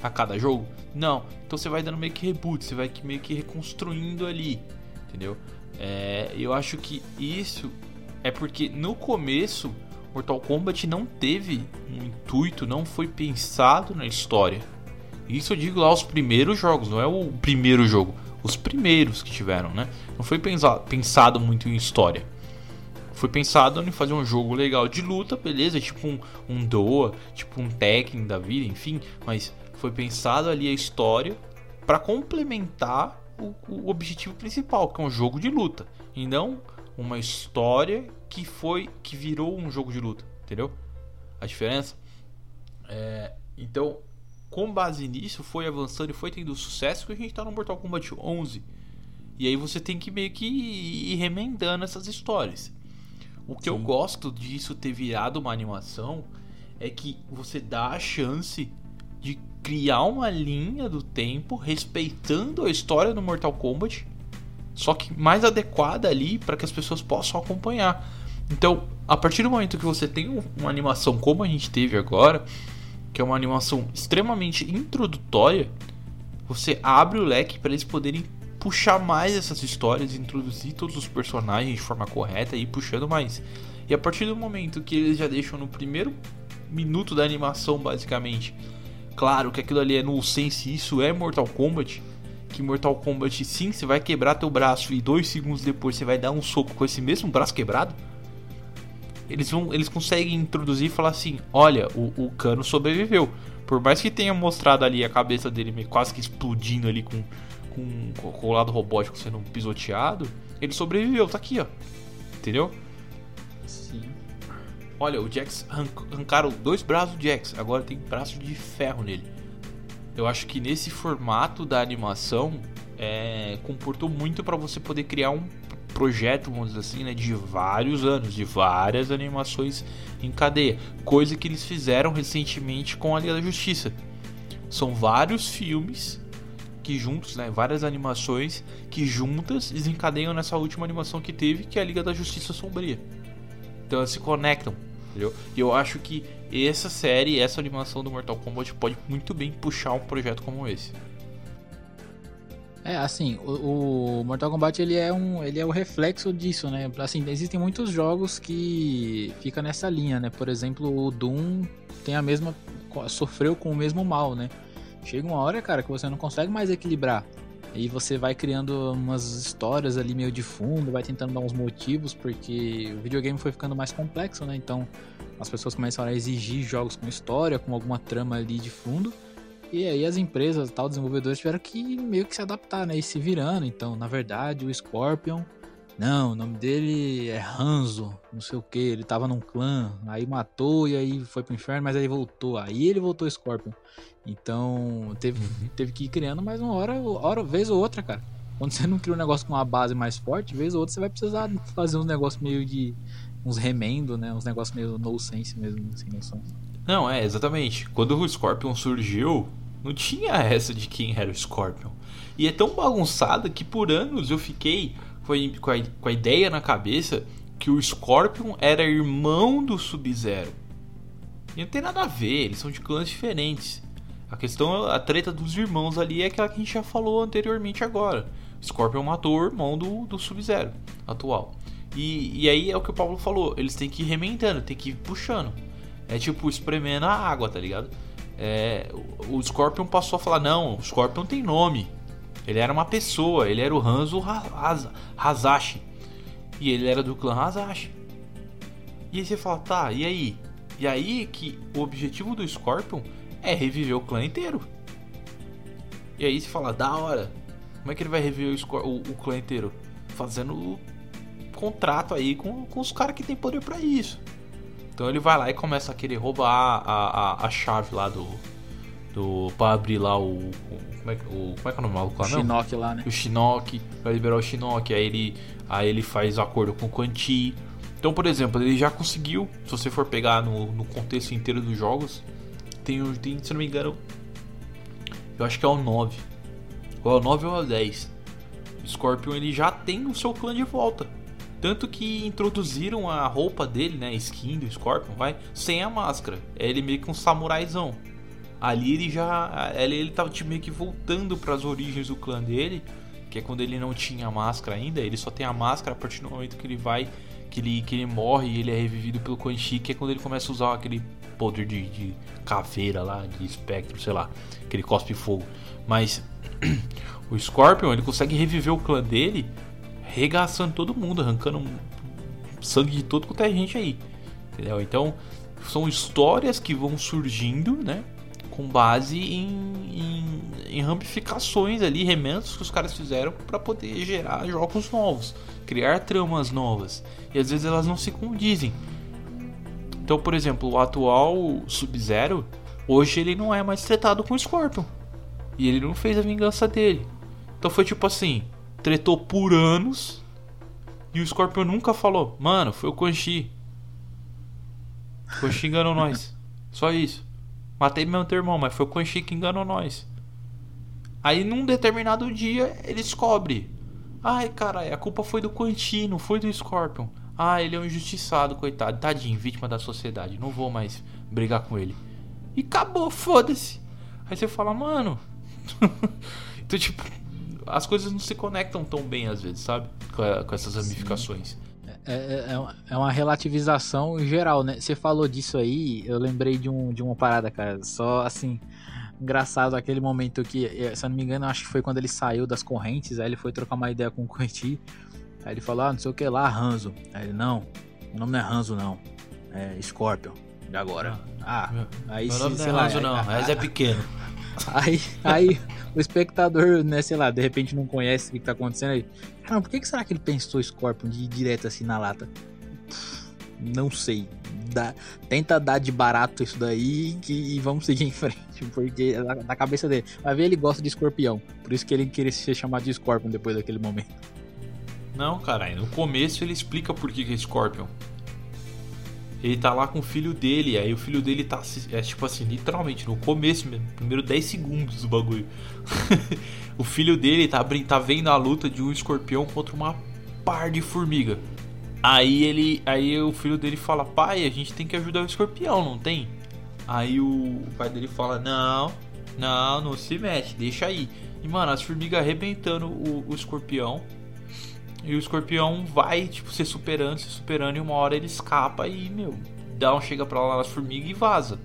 a cada jogo? Não. Então você vai dando meio que reboot, você vai meio que reconstruindo ali, entendeu? É, eu acho que isso é porque no começo Mortal Kombat não teve um intuito, não foi pensado na história. Isso eu digo lá os primeiros jogos, não é o primeiro jogo, os primeiros que tiveram, né? Não foi pensa- pensado muito em história. Foi pensado em fazer um jogo legal de luta, beleza? Tipo um, um Doa, tipo um Tekken da vida, enfim. Mas foi pensado ali a história para complementar o, o objetivo principal, que é um jogo de luta. E não uma história que foi que virou um jogo de luta, entendeu? A diferença? É, então, com base nisso, foi avançando e foi tendo sucesso que a gente tá no Mortal Kombat 11. E aí você tem que meio que ir remendando essas histórias. O que eu Sim. gosto disso ter virado uma animação é que você dá a chance de criar uma linha do tempo respeitando a história do Mortal Kombat, só que mais adequada ali para que as pessoas possam acompanhar. Então, a partir do momento que você tem um- uma animação como a gente teve agora, que é uma animação extremamente introdutória, você abre o leque para eles poderem puxar mais essas histórias, introduzir todos os personagens de forma correta e ir puxando mais. E a partir do momento que eles já deixam no primeiro minuto da animação, basicamente, claro que aquilo ali é no sense, isso é Mortal Kombat. Que Mortal Kombat sim, você vai quebrar teu braço e dois segundos depois você vai dar um soco com esse mesmo braço quebrado. Eles, vão, eles conseguem introduzir e falar assim: olha, o, o cano sobreviveu. Por mais que tenha mostrado ali a cabeça dele quase que explodindo ali com, com, com o lado robótico sendo pisoteado, ele sobreviveu, tá aqui, ó. Entendeu? Sim. Olha, o Jax arranc- arrancaram dois braços do Jax, agora tem braço de ferro nele. Eu acho que nesse formato da animação é, comportou muito para você poder criar um projeto, vamos dizer assim, né, de vários anos, de várias animações em cadeia, coisa que eles fizeram recentemente com a Liga da Justiça. São vários filmes que juntos, né, várias animações que juntas desencadeiam nessa última animação que teve, que é a Liga da Justiça Sombria. Então elas se conectam, entendeu? E eu acho que essa série, essa animação do Mortal Kombat pode muito bem puxar um projeto como esse. É, assim, o, o Mortal Kombat ele é, um, ele é o reflexo disso, né? Assim, existem muitos jogos que fica nessa linha, né? Por exemplo, o Doom tem a mesma sofreu com o mesmo mal, né? Chega uma hora, cara, que você não consegue mais equilibrar. E você vai criando umas histórias ali meio de fundo, vai tentando dar uns motivos, porque o videogame foi ficando mais complexo, né? Então as pessoas começaram a exigir jogos com história, com alguma trama ali de fundo. E aí as empresas, tal, desenvolvedores tiveram que meio que se adaptar, né? E se virando. Então, na verdade, o Scorpion. Não, o nome dele é Hanzo, não sei o que. Ele tava num clã, aí matou e aí foi pro inferno, mas aí voltou. Aí ele voltou Scorpion. Então, teve, teve que ir criando mais uma hora, hora, vez ou outra, cara. Quando você não cria um negócio com uma base mais forte, vez ou outra você vai precisar fazer uns negócios meio de. uns remendo, né? Uns negócios meio no sense mesmo, sem noção. Não, é, exatamente. Quando o Scorpion surgiu, não tinha essa de quem era o Scorpion. E é tão bagunçada que por anos eu fiquei a, com a, com a ideia na cabeça que o Scorpion era irmão do Sub-Zero. E não tem nada a ver, eles são de clãs diferentes. A questão, a treta dos irmãos ali é aquela que a gente já falou anteriormente agora. Scorpion matou o irmão do, do Sub-Zero atual. E, e aí é o que o Pablo falou, eles têm que ir remendando, tem que ir puxando. É tipo espremendo a água, tá ligado? É, o Scorpion passou a falar: não, o Scorpion tem nome. Ele era uma pessoa, ele era o Hanzo Ha- Haz- Hazashi. E ele era do clã Hazashi. E aí você fala: tá, e aí? E aí que o objetivo do Scorpion é reviver o clã inteiro. E aí você fala: da hora. Como é que ele vai reviver o, Scor- o- o clã inteiro? Fazendo contrato aí com, com os caras que tem poder pra isso. Então ele vai lá e começa a querer roubar a, a, a chave lá do, do pra abrir lá o, o- como, é, que- o como é que é o nome do maluco lá, não? Shinnok lá, né? o Shinnok, pra liberar o Shinnok, aí ele, aí ele faz acordo com o Quan Chi. Então, por exemplo, ele já conseguiu, se você for pegar no, no contexto inteiro dos jogos, tem, tem, se não me engano, eu acho que é o 9. Ou é o 9 ou é o 10. O Scorpion ele já tem o seu clã de volta. Tanto que introduziram a roupa dele, né, a skin do Scorpion, vai, sem a máscara. É ele meio que um samuraizão. Ali ele já. Ele, ele tava tipo, meio que voltando para as origens do clã dele. Que é quando ele não tinha a máscara ainda. Ele só tem a máscara a partir do momento que ele vai. Que ele, que ele morre e ele é revivido pelo Quan Chi. Que é quando ele começa a usar aquele poder de, de caveira lá, de espectro, sei lá. Que ele cospe fogo. Mas o Scorpion ele consegue reviver o clã dele. Regaçando todo mundo, arrancando sangue de todo quanto é gente aí. Entendeu? Então são histórias que vão surgindo, né? Com base em, em, em ramificações ali, remendos que os caras fizeram para poder gerar jogos novos, criar tramas novas. E às vezes elas não se condizem. Então, por exemplo, o atual Sub-Zero, hoje ele não é mais tratado com o Scorpion. E ele não fez a vingança dele. Então foi tipo assim, tretou por anos e o Scorpion nunca falou, mano, foi o Quan Chi. O Quan Chi enganou nós. Só isso. Matei meu teu irmão, mas foi o Quan Chi que enganou nós. Aí num determinado dia ele descobre. Ai, caralho, a culpa foi do Quan Chi, não foi do Scorpion. Ah, ele é um injustiçado, coitado. Tadinho, vítima da sociedade. Não vou mais brigar com ele. E acabou, foda-se. Aí você fala, mano. então, tipo, as coisas não se conectam tão bem às vezes, sabe? Com, essas ramificações. É, é- é uma- é uma relativização geral, né? Você falou disso aí, eu lembrei de, um, de uma parada, cara. Só assim, engraçado aquele momento que, eh, se eu não me engano, acho que foi quando ele saiu das correntes, aí ele foi trocar uma ideia com o Quentin. Aí ele falou, ah, não sei o que lá, Ranzo. Aí ele, não, o nome não é Ranzo, não. É Scorpion, de agora. Ah, aí Meu se- nome não é Ranzo, não, aí- mas é pequeno. Aí, aí o espectador, né, sei lá, de repente não conhece o que tá acontecendo aí. Caramba, por que, que será que ele pensou Scorpion de ir direto assim na lata? Não sei. Dá- tenta dar de barato isso daí que, e vamos seguir em frente. Porque na, na cabeça dele. Vai ver, ele gosta de escorpião. Por isso que ele queria ser chamado de Scorpion depois daquele momento. Não, caralho, no começo ele explica por que que é Scorpion. Ele tá lá com o filho dele, aí o filho dele tá. É tipo assim, literalmente, no começo mesmo, primeiro 10 segundos do bagulho. o filho dele tá, tá vendo a luta de um escorpião contra uma par de formiga. Aí ele. Aí o filho dele fala, pai, a gente tem que ajudar o escorpião, não tem? Aí o, o pai dele fala, não, não, não se mete, deixa aí. E mano, as formigas arrebentando o, o escorpião. E o escorpião vai, tipo, se superando, se superando, e uma hora ele escapa e, meu, um chega pra lá nas formigas e vaza.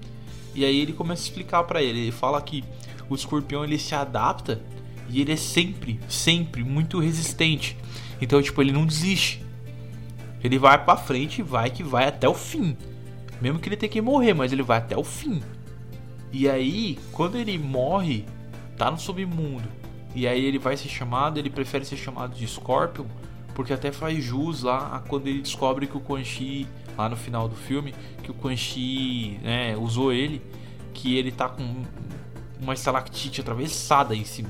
E aí ele começa a explicar pra ele, ele fala que o escorpião ele se adapta e ele é sempre, sempre muito resistente. Então, tipo, ele não desiste. Ele vai pra frente e vai que vai até o fim. Mesmo que ele tenha que morrer, mas ele vai até o fim. E aí, quando ele morre, tá no submundo. E aí ele vai ser chamado, ele prefere ser chamado de Scorpion, porque até faz jus lá a quando ele descobre que o Quan Chi, lá no final do filme, que o Quan Chi né, usou ele, que ele tá com uma estalactite atravessada em cima,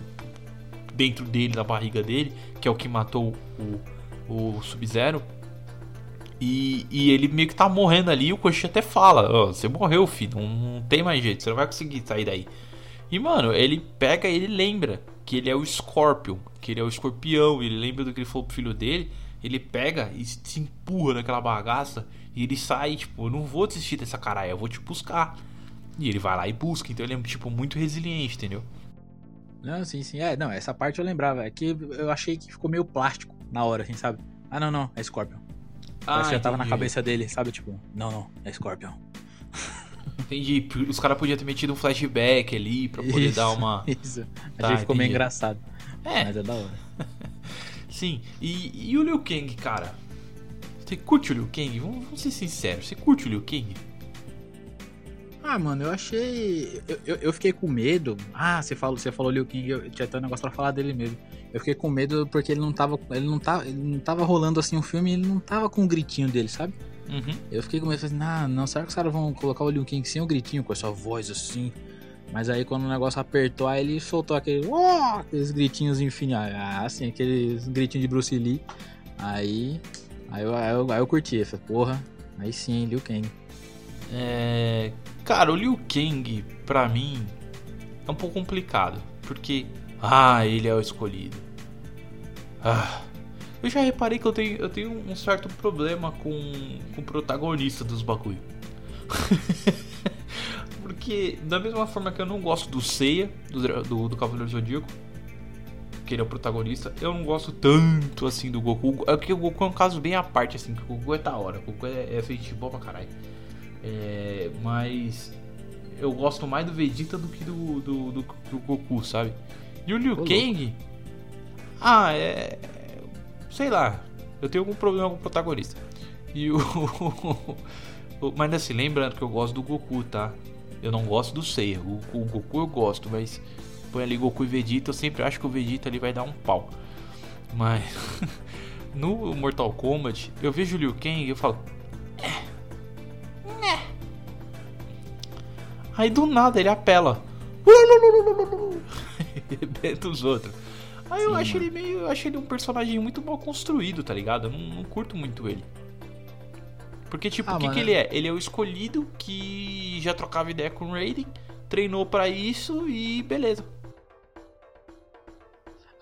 dentro dele, na barriga dele, que é o que matou o, o Sub-Zero. E, e ele meio que tá morrendo ali, e o Quan Chi até fala, "Ó, você morreu, filho, não, não tem mais jeito, você não vai conseguir sair daí. E, mano, ele pega ele lembra que ele é o Scorpion, que ele é o escorpião, ele lembra do que ele falou pro filho dele, ele pega e se empurra naquela bagaça e ele sai, tipo, eu não vou desistir dessa caralho, eu vou te buscar. E ele vai lá e busca, então ele é, tipo, muito resiliente, entendeu? Não, sim, sim. É, não, essa parte eu lembrava. É que eu achei que ficou meio plástico na hora, assim, sabe? Ah, não, não, é Scorpion. Parece que já tava na cabeça dele, sabe? Tipo, não, não, é Scorpion. Entendi, os caras podiam ter metido um flashback ali pra poder Isso, dar uma... Isso. Tá, que ficou meio engraçado. É, Mas é da hora. sim. E, e o Liu Kang, cara? Você curte o Liu Kang? Vamos, vamos ser sinceros, você curte o Liu Kang? Ah, mano, eu achei. Eu, eu, eu fiquei com medo. Ah, você falou, você falou Liu Kang, eu tinha até um negócio pra falar dele mesmo. Eu fiquei com medo porque ele não tava. Ele não tava. Ele não tava rolando assim um filme e ele não tava com o gritinho dele, sabe? Uhum. Eu fiquei com medo, falei assim, ah, não, será que os caras vão colocar o Liu Kang sem o gritinho, com essa voz assim? Mas aí quando o negócio apertou, aí ele soltou aquele, "Uó!", aqueles gritinhos enfim, ah, assim, aqueles gritinhos de Bruce Lee. Aí, aí eu, aí eu, aí eu curti, eu falei, porra, aí sim, Liu Kang. É, cara, o Liu Kang, pra mim, é um pouco complicado. Porque, ah, ele é o escolhido. Ah, eu já reparei que eu tenho, eu tenho um certo problema com, com o protagonista dos bagulho. Porque, da mesma forma que eu não gosto do Seiya, do, do, do Cavaleiro Zodíaco, que ele é o protagonista, eu não gosto tanto assim do Goku. É que o Goku é um caso bem à parte, assim, que o Goku é da hora. O Goku é, é feito boa pra caralho. É, mas eu gosto mais do Vegeta do que do, do, do, do Goku, sabe? E o Liu Kang. Ah, é. Sei lá. Eu tenho algum problema com o protagonista. E o. mas assim, lembrando que eu gosto do Goku, tá? Eu não gosto do Seiya. O, o Goku eu gosto, mas. Põe ali Goku e Vegeta, eu sempre acho que o Vegeta ali vai dar um pau. Mas. no Mortal Kombat, eu vejo o Liu Kang e eu falo. Aí do nada ele apela. E Rebenta os outros. Aí eu Sim, acho mano. ele meio. Eu acho ele um personagem muito mal construído, tá ligado? Eu não, não curto muito ele. Porque, tipo, Ah, o que, mano. que ele é? Ele é o escolhido que já trocava ideia com o Raiden, treinou pra isso e beleza.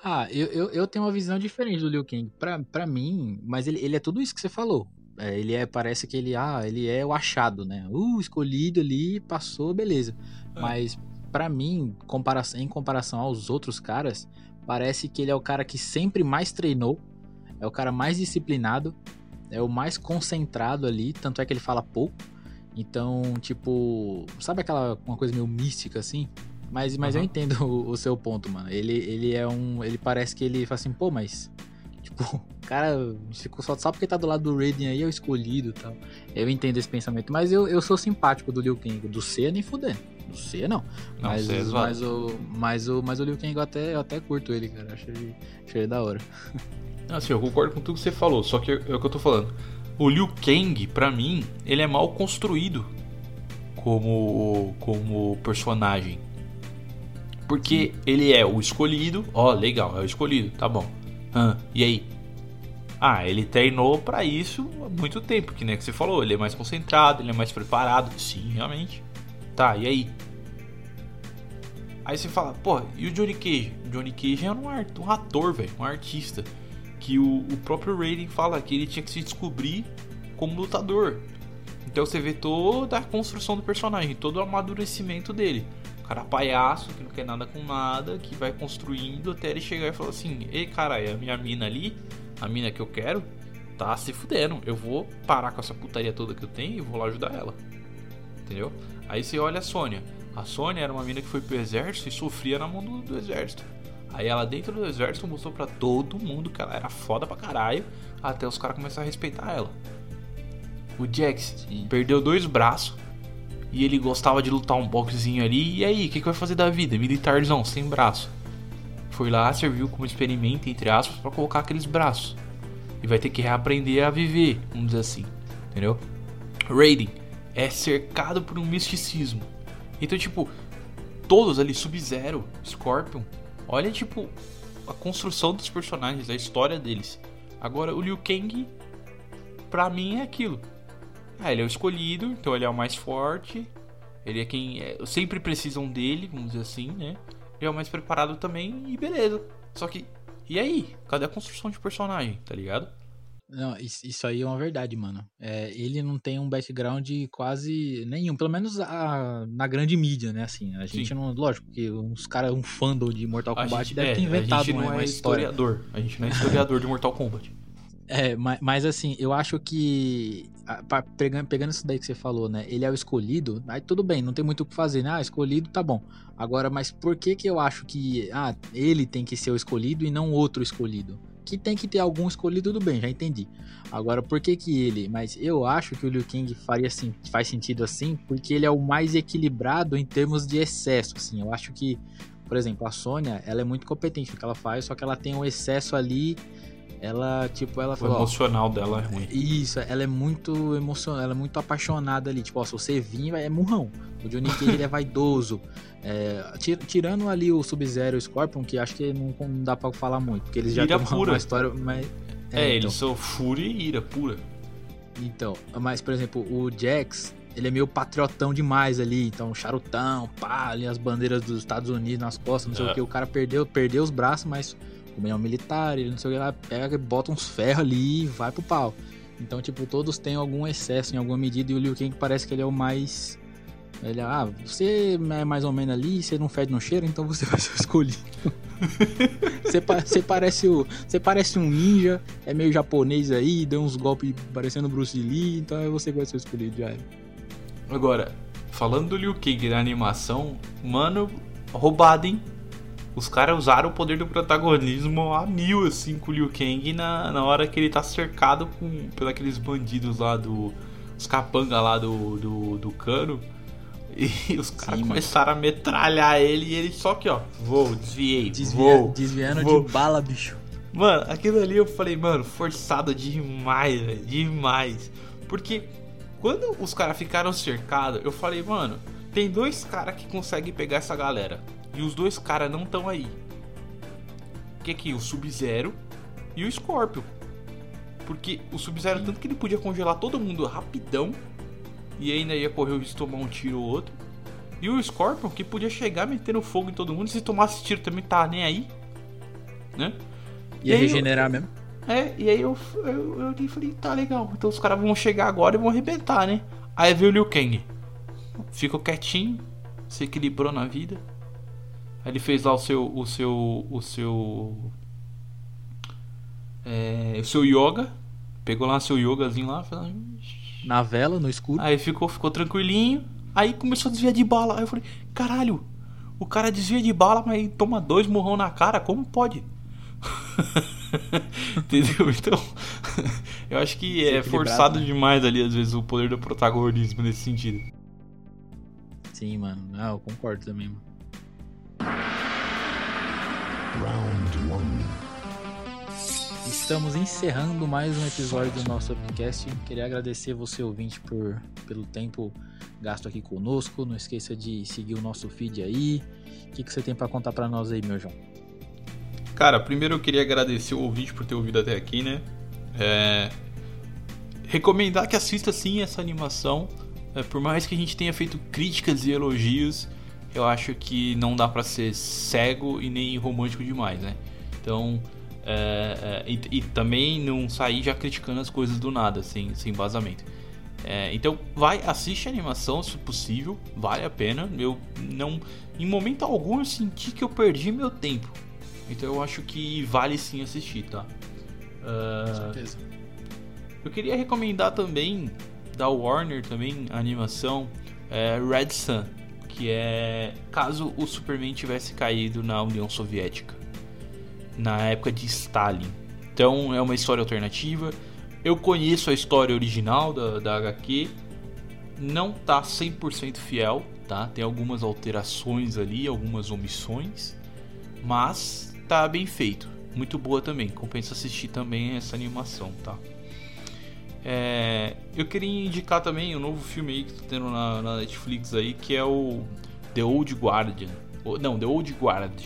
Ah, eu, eu, eu tenho uma visão diferente do Liu Kang. Pra, pra mim, mas ele, ele é tudo isso que você falou. É, ele é, parece que ele, ah, ele é o achado, né? Uh, escolhido ali, passou, beleza. É. Mas pra mim, compara em comparação aos outros caras, parece que ele é o cara que sempre mais treinou, é o cara mais disciplinado, é o mais concentrado ali, tanto é que ele fala pouco. Então, tipo, sabe aquela uma coisa meio mística assim? Mas, mas eu Aham. entendo o, o seu ponto, mano. Ele, ele é um. Ele parece que ele fala assim, pô, mas. Tipo, o cara ficou só, só porque tá do lado do Raiden aí, é o escolhido e tal. Eu entendo esse pensamento, mas eu, eu sou simpático do Liu Kang. Do C nem fudendo. Do C não. Não, mas, você é mas, o, mas, o, mas o Liu Kang eu até, eu até curto ele, cara. Acho ele, acho ele da hora. Assim, eu concordo com tudo que você falou, só que é o que eu tô falando. O Liu Kang, pra mim, ele é mal construído como, como personagem. Porque ele é o escolhido, ó, legal, é o escolhido, tá bom. Hã, e aí? Ah, ele treinou pra isso há muito tempo, que nem que você falou, ele é mais concentrado, ele é mais preparado. Sim, realmente. Tá, e aí? Aí você fala, pô, e o Johnny Cage? O Johnny Cage é um, art- um ator, velho, um artista. Que o, o próprio Raiden fala que ele tinha que se descobrir como lutador. Então você vê toda a construção do personagem, todo o amadurecimento dele. O cara palhaço, que não quer nada com nada, que vai construindo até ele chegar e falar assim: Ei, caralho, a minha mina ali, a mina que eu quero, tá se fudendo. Eu vou parar com essa putaria toda que eu tenho e vou lá ajudar ela. Entendeu? Aí você olha a Sônia. A Sônia era uma mina que foi pro exército e sofria na mão do, do exército. Aí ela dentro do exército mostrou pra todo mundo que ela era foda pra caralho, até os caras começaram a respeitar ela. O Jax Sim. perdeu dois braços e ele gostava de lutar um boxezinho ali. E aí, o que, que vai fazer da vida? Militarzão, sem braço. Foi lá, serviu como experimento, entre aspas, pra colocar aqueles braços. E vai ter que reaprender a viver, vamos dizer assim. Entendeu? Raiden é cercado por um misticismo. Então, tipo, todos ali, Sub-Zero, Scorpion, olha, tipo, a construção dos personagens, a história deles. Agora, o Liu Kang, pra mim, é aquilo. Ah, ele é o escolhido, então ele é o mais forte. Ele é quem é, sempre precisam dele, vamos dizer assim, né? Ele é o mais preparado também e beleza. Só que, e aí? Cadê a construção de personagem, tá ligado? Não, isso, isso aí é uma verdade, mano. É, ele não tem um background quase nenhum, pelo menos a- na grande mídia, né? Assim, a gente Sim. não. Lógico que uns caras, um fandom de Mortal A Kombat gente, deve é, ter inventado a gente uma, não uma é história. historiador. A gente não é historiador de Mortal Kombat. É, mas, mas assim, eu acho que. a- pa- Pegando, pegando isso daí que você falou, né? Ele é o escolhido, aí tudo bem, não tem muito o que fazer, né? Ah, escolhido, tá bom. Agora, mas por que que eu acho que. Ah, ele tem que ser o escolhido e não outro escolhido? Que tem que ter algum escolhido, tudo bem, já entendi. Agora, por que que ele? Mas eu acho que o Liu Kang faria assim, faz sentido assim, porque ele é o mais equilibrado em termos de excesso, assim. Eu acho que, por exemplo, a Sônia, ela é muito competente no que ela faz, só que ela tem um excesso ali ela, tipo, ela O falou, ó, emocional dela é ruim. Isso, ela é muito emocionada, ela é muito apaixonada ali. Tipo, ó, se você vir, é murrão. O Johnny Cage ele é vaidoso. É, ti- tirando ali o Sub-Zero e o Scorpion, que acho que não, não dá pra falar muito, porque eles já têm uma, história. Mas, É, então, eles são fúria e ira pura. então, mas por exemplo, o Jax, ele é meio patriotão demais ali, então charutão, pá, ali as bandeiras dos Estados Unidos nas costas, não sei É. o que. O cara perdeu, perdeu os braços, mas como ele é um militar, ele não sei o que lá, pega, bota uns ferros ali e vai pro pau. Então, tipo, todos têm algum excesso em alguma medida e o Liu Kang parece que ele é o mais. Ele, ah, você é mais ou menos ali, você não fede no cheiro, então você vai ser o escolhido. você, pa- você parece o, você parece um ninja, é meio japonês aí, deu uns golpes parecendo Bruce Lee, então é você que vai ser o escolhido, já. Agora, falando do Liu Kang na animação, mano, roubado, hein? Os caras usaram o poder do protagonismo a mil, assim, com o Liu Kang na, na hora que ele tá cercado com, por aqueles bandidos lá do. Os capanga lá do, do, do cano. E os caras começaram a metralhar ele e ele só que, ó, vou, desviei, Desvia- vou. desviando vou. de bala, bicho. Mano, aquilo ali eu falei, mano, forçado demais, velho, demais. Porque quando os caras ficaram cercados, eu falei, mano, tem dois caras que conseguem pegar essa galera. E os dois caras não estão aí. Que que? O Sub-Zero e o Scorpion. Porque o Sub-Zero, tanto que ele podia congelar todo mundo rapidão. E ainda ia correr o risco de tomar um tiro ou outro. E o Scorpion, que podia chegar metendo fogo em todo mundo. E se tomasse tiro também tá nem aí. Né? Ia E regenerar mesmo. É, e aí eu, eu, eu olhei e falei, tá legal, então os caras vão chegar agora e vão arrebentar, né? Aí veio o Liu Kang. Ficou quietinho, se equilibrou na vida. Aí ele fez lá o seu. o seu. o seu. É, o seu yoga. Pegou lá seu yogazinho lá. Na vela, no escuro. Aí ficou, ficou tranquilinho. Aí começou a desviar de bala. Aí eu falei, caralho, o cara desvia de bala, mas toma dois morrão na cara, como pode? Entendeu? Então, eu acho que é forçado né? demais ali, às vezes, o poder do protagonismo nesse sentido. Sim, mano. Ah, eu concordo também, mano. Round one. Estamos encerrando mais um episódio do nosso podcast. Queria agradecer você, ouvinte, por, pelo tempo gasto aqui conosco. Não esqueça de seguir o nosso feed aí. O que, que você tem pra contar pra nós aí, meu João? Cara, primeiro eu queria agradecer o ouvinte por ter ouvido até aqui, né? É, Recomendar que assista sim essa animação. É, por mais que a gente tenha feito críticas e elogios, eu acho que não dá pra ser cego e nem romântico demais, né? Então, é, é, e, e também não sair já criticando as coisas do nada, sem, sem vazamento. É, então, vai, assiste a animação se possível, vale a pena. Eu não, em momento algum, eu senti que eu perdi meu tempo. Então, eu acho que vale sim assistir, tá? Ah, certeza. eu queria recomendar também da Warner também a animação é, Red Sun, que é caso o Superman tivesse caído na União Soviética na época de Stalin. Então é uma história alternativa. Eu conheço a história original da, da HQ, não tá 100% fiel, tá? Tem algumas alterações ali, algumas omissões, mas tá bem feito. Muito boa também. Compensa assistir também essa animação, tá? É, eu queria indicar também um novo filme aí que tá tendo na, na Netflix aí, que é o The Old Guardian. O- Não, The Old Guard.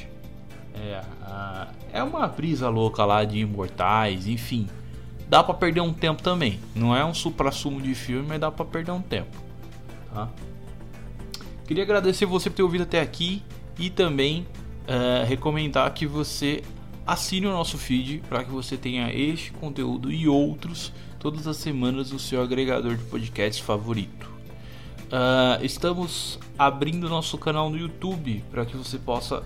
É, a- é uma brisa louca lá de imortais, enfim. Dá pra perder um tempo também. Não é um supra-sumo de filme, mas dá pra perder um tempo. Tá? Queria agradecer você por ter ouvido até aqui e também é, recomendar que você assine o nosso feed para que você tenha este conteúdo e outros todas as semanas no seu agregador de podcast favorito. Ah, estamos abrindo nosso canal no YouTube para que você possa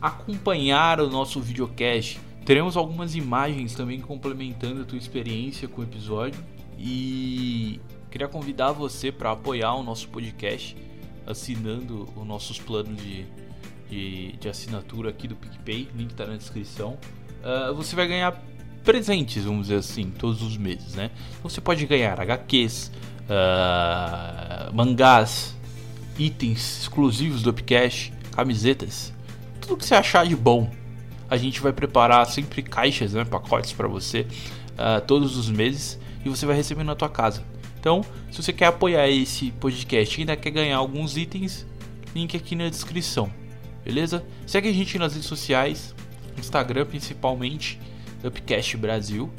acompanhar o nosso videocast. Teremos algumas imagens também complementando a tua experiência com o episódio e queria convidar você para apoiar o nosso podcast assinando os nossos planos de, de, de assinatura aqui do PicPay, link está na descrição. Ah, você vai ganhar presentes, vamos dizer assim, todos os meses, né? Então você pode ganhar HQs, ah, mangás, itens exclusivos do Upcast, camisetas, tudo que você achar de bom. a gente vai preparar sempre caixas, né, pacotes para você uh, todos os meses e você vai receber na tua casa. Então, se você quer apoiar esse podcast e ainda quer ganhar alguns itens, link aqui na descrição. Beleza? Segue a gente nas redes sociais, Instagram principalmente, Upcast Brasil.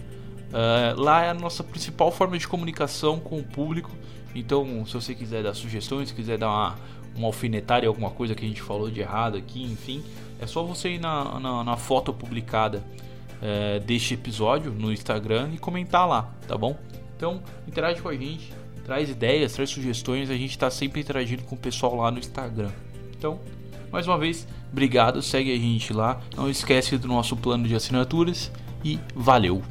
Uh, lá é a nossa principal forma de comunicação com o público. Então, se você quiser dar sugestões, quiser dar uma, uma alfinetada em alguma coisa que a gente falou de errado aqui, enfim, é só você ir na, na, na foto publicada é, deste episódio no Instagram e comentar lá, tá bom? Então, interage com a gente, traz ideias, traz sugestões, a gente está sempre interagindo com o pessoal lá no Instagram. Então, mais uma vez, obrigado, segue a gente lá, não esquece do nosso plano de assinaturas e valeu!